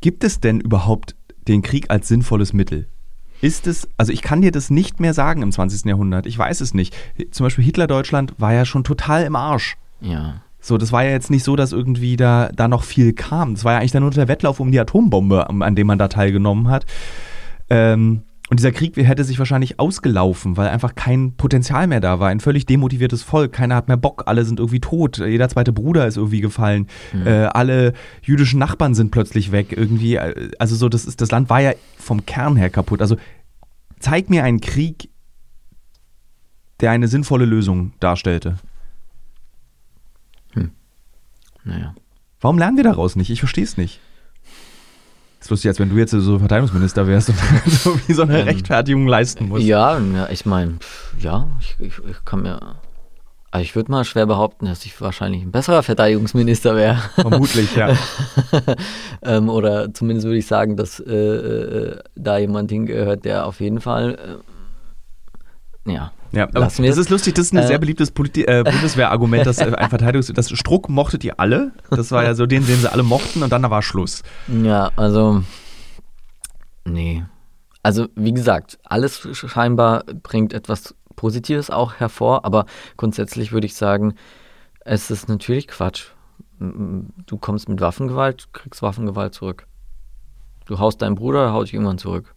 gibt es denn überhaupt den Krieg als sinnvolles Mittel? Ist es, also ich kann dir das nicht mehr sagen im 20. Jahrhundert. Ich weiß es nicht. Zum Beispiel Hitler-Deutschland war ja schon total im Arsch. Ja. So, das war ja jetzt nicht so, dass irgendwie da, da noch viel kam. Das war ja eigentlich dann nur der Wettlauf um die Atombombe, an an dem man da teilgenommen hat. Ähm, und dieser Krieg hätte sich wahrscheinlich ausgelaufen, weil einfach kein Potenzial mehr da war. Ein völlig demotiviertes Volk. Keiner hat mehr Bock. Alle sind irgendwie tot. Jeder zweite Bruder ist irgendwie gefallen. Äh, alle jüdischen Nachbarn sind plötzlich weg. Irgendwie, äh, also so, das, ist, das Land war ja vom Kern her kaputt. Also zeig mir einen Krieg, der eine sinnvolle Lösung darstellte. Naja. Warum lernen wir daraus nicht? Ich verstehe es nicht. Ist lustig, als wenn du jetzt so Verteidigungsminister wärst und so wie so eine Ähm, Rechtfertigung leisten musst. Ja, ja, ich meine, ja, ich, ich, ich kann mir. Also ich würde mal schwer behaupten, dass ich wahrscheinlich ein besserer Verteidigungsminister wäre. Vermutlich, ja. ähm, oder zumindest würde ich sagen, dass äh, äh, da jemand hingehört, der auf jeden Fall. Äh, ja. Ja aber Lassen wir das es. ist lustig, das ist ein Äh. sehr beliebtes Politi äh, Bundeswehrargument, dass äh, ein Verteidigungs... Das Struck mochtet ihr alle. Das war ja so den, den sie alle mochten und dann war Schluss. Ja, also. Nee. Also, wie gesagt, alles scheinbar bringt etwas Positives auch hervor, aber grundsätzlich würde ich sagen, es ist natürlich Quatsch. Du kommst mit Waffengewalt, kriegst Waffengewalt zurück. Du haust deinen Bruder, er haut dich irgendwann zurück.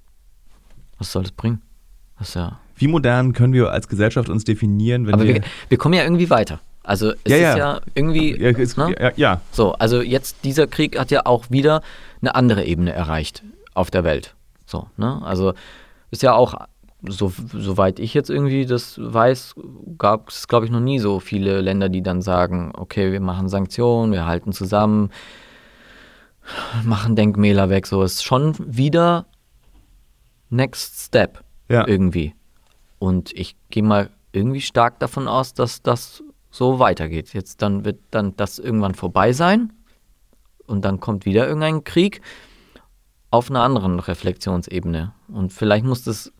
Was soll das bringen? Das ist ja. Wie modern können wir als Gesellschaft uns definieren, wenn Aber wir... wir, wir kommen ja irgendwie weiter. Also es Ja, ist ja. ja irgendwie. ja, es, ne? ja, So, also jetzt dieser Krieg hat ja auch wieder eine andere Ebene erreicht auf der Welt. So, ne? Also ist ja auch, so, soweit ich jetzt irgendwie das weiß, gab es, glaube ich, noch nie so viele Länder, die dann sagen, okay, wir machen Sanktionen, wir halten zusammen, machen Denkmäler weg. So ist schon wieder Next Step irgendwie. Und ich gehe mal irgendwie stark davon aus, dass das so weitergeht. Jetzt dann wird dann das irgendwann vorbei sein und dann kommt wieder irgendein Krieg auf einer anderen Reflexionsebene. Und vielleicht muss das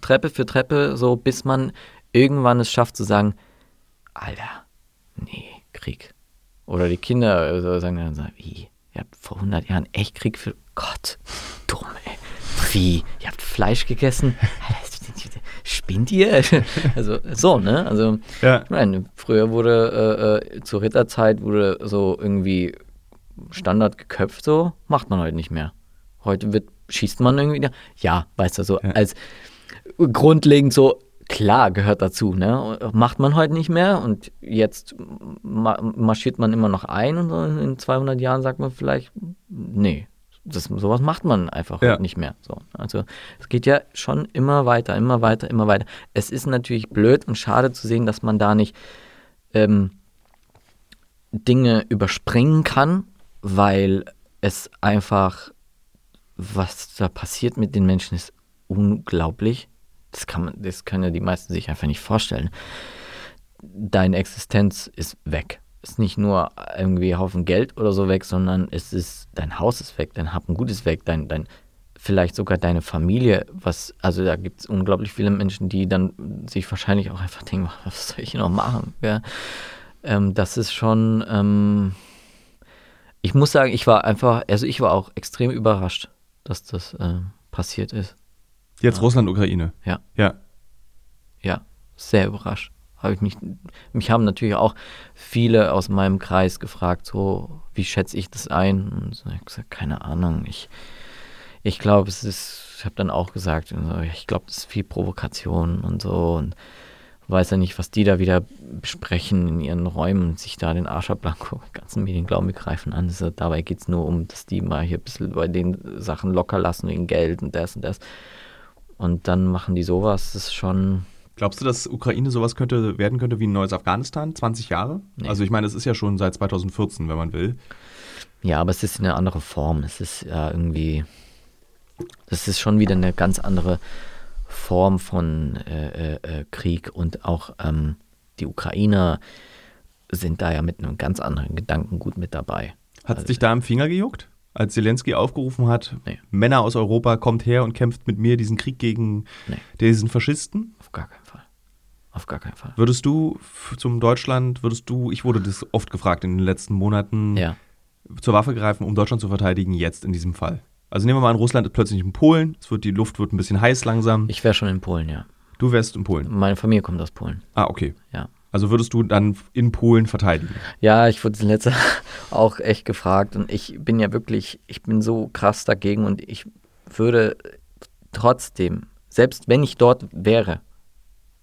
Treppe für Treppe so, bis man irgendwann es schafft zu sagen, Alter, nee, Krieg. Oder die Kinder so sagen dann, wie, ihr habt vor 100 Jahren echt Krieg für, Gott, dumm, ey. Wie, ihr habt Fleisch gegessen? Spinnt ihr? Also so, ne? Also ja. ich meine, früher wurde äh, äh, zur Ritterzeit wurde so irgendwie Standard geköpft, so macht man heute nicht mehr. Heute wird, schießt man irgendwie, ja, weißt du, so ja. als grundlegend so, klar, gehört dazu, ne? Macht man heute nicht mehr und jetzt marschiert man immer noch ein und in 200 Jahren sagt man vielleicht, nee, das, sowas macht man einfach ja. nicht mehr. So. Also es geht ja schon immer weiter, immer weiter, immer weiter. Es ist natürlich blöd und schade zu sehen, dass man da nicht ähm, Dinge überspringen kann, weil es einfach, was da passiert mit den Menschen, ist unglaublich. Das kann man, das können ja die meisten sich einfach nicht vorstellen. Deine Existenz ist weg. Ist nicht nur irgendwie Haufen Geld oder so weg, sondern es ist, dein Haus ist weg, dein Hab und Gut ist weg, dein, dein, vielleicht sogar deine Familie, was, also da gibt es unglaublich viele Menschen, die dann sich wahrscheinlich auch einfach denken, was soll ich noch machen? Ja, ähm, das ist schon, ähm, ich muss sagen, ich war einfach, also ich war auch extrem überrascht, dass das äh, passiert ist. Jetzt ja. Russland, Ukraine. Ja. Ja. Ja, sehr überrascht. Habe ich mich, mich haben natürlich auch viele aus meinem Kreis gefragt, so, wie schätze ich das ein? Und ich habe gesagt, keine Ahnung. Ich, ich glaube, es ist, ich habe dann auch gesagt, ich glaube, es ist viel Provokation und so. Und weiß ja nicht, was die da wieder besprechen in ihren Räumen und sich da den Arsch ablanko. Die ganzen Medien glauben, wir greifen an. Also, dabei geht es nur um, dass die mal hier ein bisschen bei den Sachen locker lassen wegen Geld und das und das. Und dann machen die sowas, das ist schon. Glaubst du, dass Ukraine sowas könnte, werden könnte wie ein neues Afghanistan? 20 Jahre? Nee. Also ich meine, es ist ja schon seit 2014, wenn man will. Ja, aber es ist eine andere Form. Es ist ja irgendwie. Das ist schon wieder eine ganz andere Form von äh, äh, äh, Krieg und auch ähm, die Ukrainer sind da ja mit einem ganz anderen Gedankengut mit dabei. Hat es also, dich da am Finger gejuckt? Als Zelensky aufgerufen hat, nee. Männer aus Europa, kommt her und kämpft mit mir diesen Krieg gegen nee. diesen Faschisten? Auf gar keinen. Auf gar keinen Fall. Würdest du zum Deutschland, würdest du, ich wurde das oft gefragt in den letzten Monaten, ja. zur Waffe greifen, um Deutschland zu verteidigen, jetzt in diesem Fall? Also nehmen wir mal an, Russland ist plötzlich in Polen, es wird, die Luft wird ein bisschen heiß langsam. Ich wäre schon in Polen, ja. Du wärst in Polen? Meine Familie kommt aus Polen. Ah, okay. Ja. Also würdest du dann in Polen verteidigen? Ja, ich wurde letzte auch echt gefragt und ich bin ja wirklich, ich bin so krass dagegen und ich würde trotzdem, selbst wenn ich dort wäre,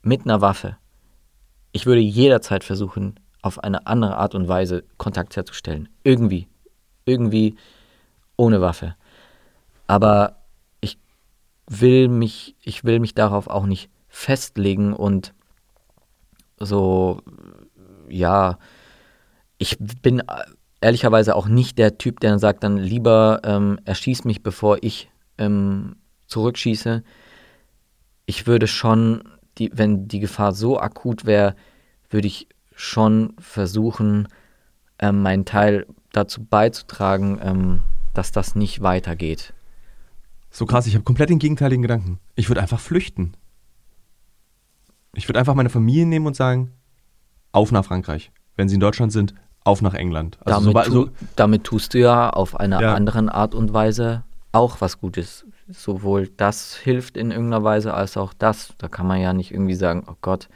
mit einer Waffe, ich würde jederzeit versuchen, auf eine andere Art und Weise Kontakt herzustellen. Irgendwie. Irgendwie ohne Waffe. Aber ich will mich, ich will mich darauf auch nicht festlegen und so, ja, ich bin ehrlicherweise auch nicht der Typ, der sagt dann lieber ähm, erschieß mich, bevor ich ähm, zurückschieße. Ich würde schon, die, wenn die Gefahr so akut wäre, würde ich schon versuchen, ähm, meinen Teil dazu beizutragen, ähm, dass das nicht weitergeht. So krass, ich habe komplett den gegenteiligen Gedanken. Ich würde einfach flüchten. Ich würde einfach meine Familie nehmen und sagen, auf nach Frankreich. Wenn sie in Deutschland sind, auf nach England. Also damit, so, tu, damit tust du ja auf einer ja. anderen Art und Weise auch was Gutes. Sowohl das hilft in irgendeiner Weise als auch das. Da kann man ja nicht irgendwie sagen, oh Gott,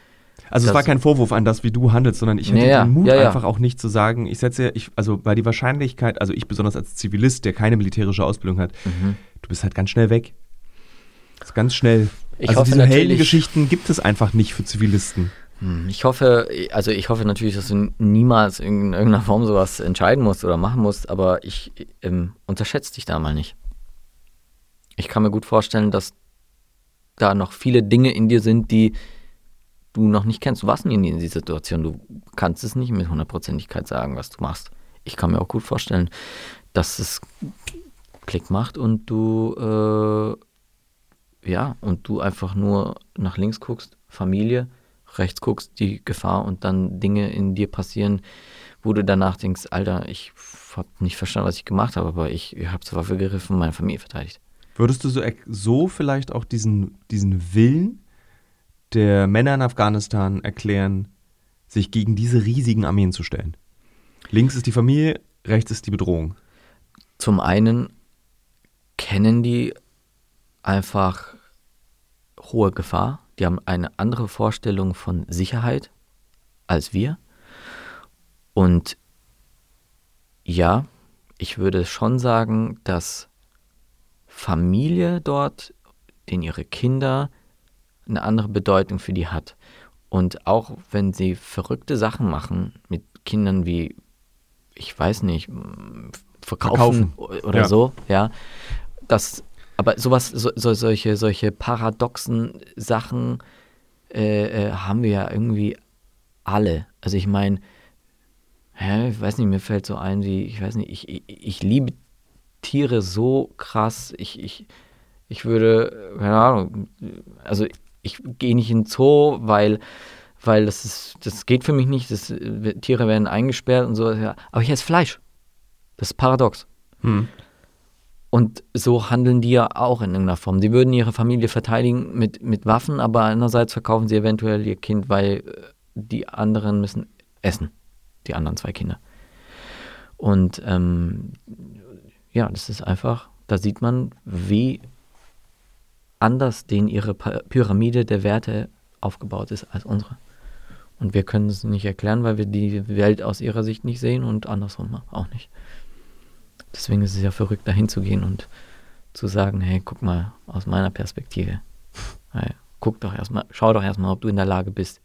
also es war kein Vorwurf an das, wie du handelst, sondern ich hätte ja, den Mut ja, ja. einfach auch nicht zu sagen, ich setze, ich, also weil die Wahrscheinlichkeit, also ich besonders als Zivilist, der keine militärische Ausbildung hat, mhm. du bist halt ganz schnell weg. Das ist ganz schnell. Ich also hoffe, diese Heldengeschichten gibt es einfach nicht für Zivilisten. Hm, ich hoffe, also ich hoffe natürlich, dass du niemals in irgendeiner Form sowas entscheiden musst oder machen musst, aber ich ähm, unterschätze dich da mal nicht. Ich kann mir gut vorstellen, dass da noch viele Dinge in dir sind, die du noch nicht kennst. Du warst nie in dieser Situation. Du kannst es nicht mit Hundertprozentigkeit sagen, was du machst. Ich kann mir auch gut vorstellen, dass es Klick macht und du, äh, ja, und du einfach nur nach links guckst, Familie, rechts guckst, die Gefahr und dann Dinge in dir passieren, wo du danach denkst, Alter, ich habe nicht verstanden, was ich gemacht habe, aber ich, ich habe zur Waffe gegriffen meine Familie verteidigt. Würdest du so, so vielleicht auch diesen, diesen Willen der Männer in Afghanistan erklären, sich gegen diese riesigen Armeen zu stellen? Links ist die Familie, rechts ist die Bedrohung. Zum einen kennen die einfach hohe Gefahr. Die haben eine andere Vorstellung von Sicherheit als wir. Und ja, ich würde schon sagen, dass Familie dort, den ihre Kinder, eine andere Bedeutung für die hat. Und auch wenn sie verrückte Sachen machen mit Kindern wie, ich weiß nicht, verkaufen, verkaufen. oder ja. so, ja, das, aber sowas, so, so, solche, solche paradoxen Sachen äh, äh, haben wir ja irgendwie alle. Also ich meine, ich weiß nicht, mir fällt so ein, wie, ich weiß nicht, ich, ich, ich liebe Tiere so krass. Ich, ich, ich würde, keine Ahnung, also ich gehe nicht in den Zoo, weil, weil das ist, das geht für mich nicht. Das, Tiere werden eingesperrt und so. Aber ich esse Fleisch. Das ist paradox. Hm. Und so handeln die ja auch in irgendeiner Form. Sie würden ihre Familie verteidigen mit, mit Waffen, aber andererseits verkaufen sie eventuell ihr Kind, weil äh, die anderen müssen essen. Die anderen zwei Kinder. Und ähm, ja, das ist einfach, da sieht man, wie anders denen ihre Pyramide der Werte aufgebaut ist als unsere. Und wir können es nicht erklären, weil wir die Welt aus ihrer Sicht nicht sehen und andersrum auch nicht. Deswegen ist es ja verrückt, dahin zu gehen und zu sagen, hey, guck mal aus meiner Perspektive. Hey, guck doch erstmal, schau doch erstmal, ob du in der Lage bist,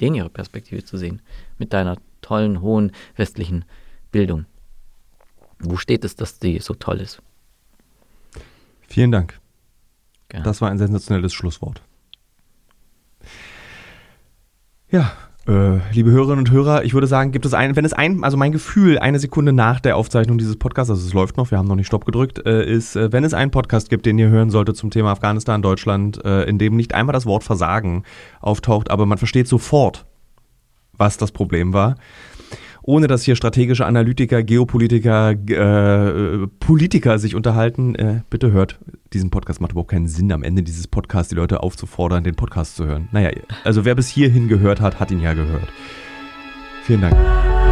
den ihre Perspektive zu sehen. Mit deiner tollen, hohen westlichen Bildung. Wo steht es, dass die so toll ist? Vielen Dank. Gerne. Das war ein sensationelles Schlusswort. Ja, äh, liebe Hörerinnen und Hörer, ich würde sagen, gibt es ein, wenn es ein, also mein Gefühl, eine Sekunde nach der Aufzeichnung dieses Podcasts, also es läuft noch, wir haben noch nicht Stopp gedrückt, äh, ist, äh, wenn es einen Podcast gibt, den ihr hören solltet zum Thema Afghanistan, Deutschland, äh, in dem nicht einmal das Wort Versagen auftaucht, aber man versteht sofort, was das Problem war, ohne dass hier strategische Analytiker, Geopolitiker, äh, Politiker sich unterhalten, äh, bitte hört diesen Podcast. Macht überhaupt keinen Sinn, am Ende dieses Podcasts die Leute aufzufordern, den Podcast zu hören. Naja, also wer bis hierhin gehört hat, hat ihn ja gehört. Vielen Dank.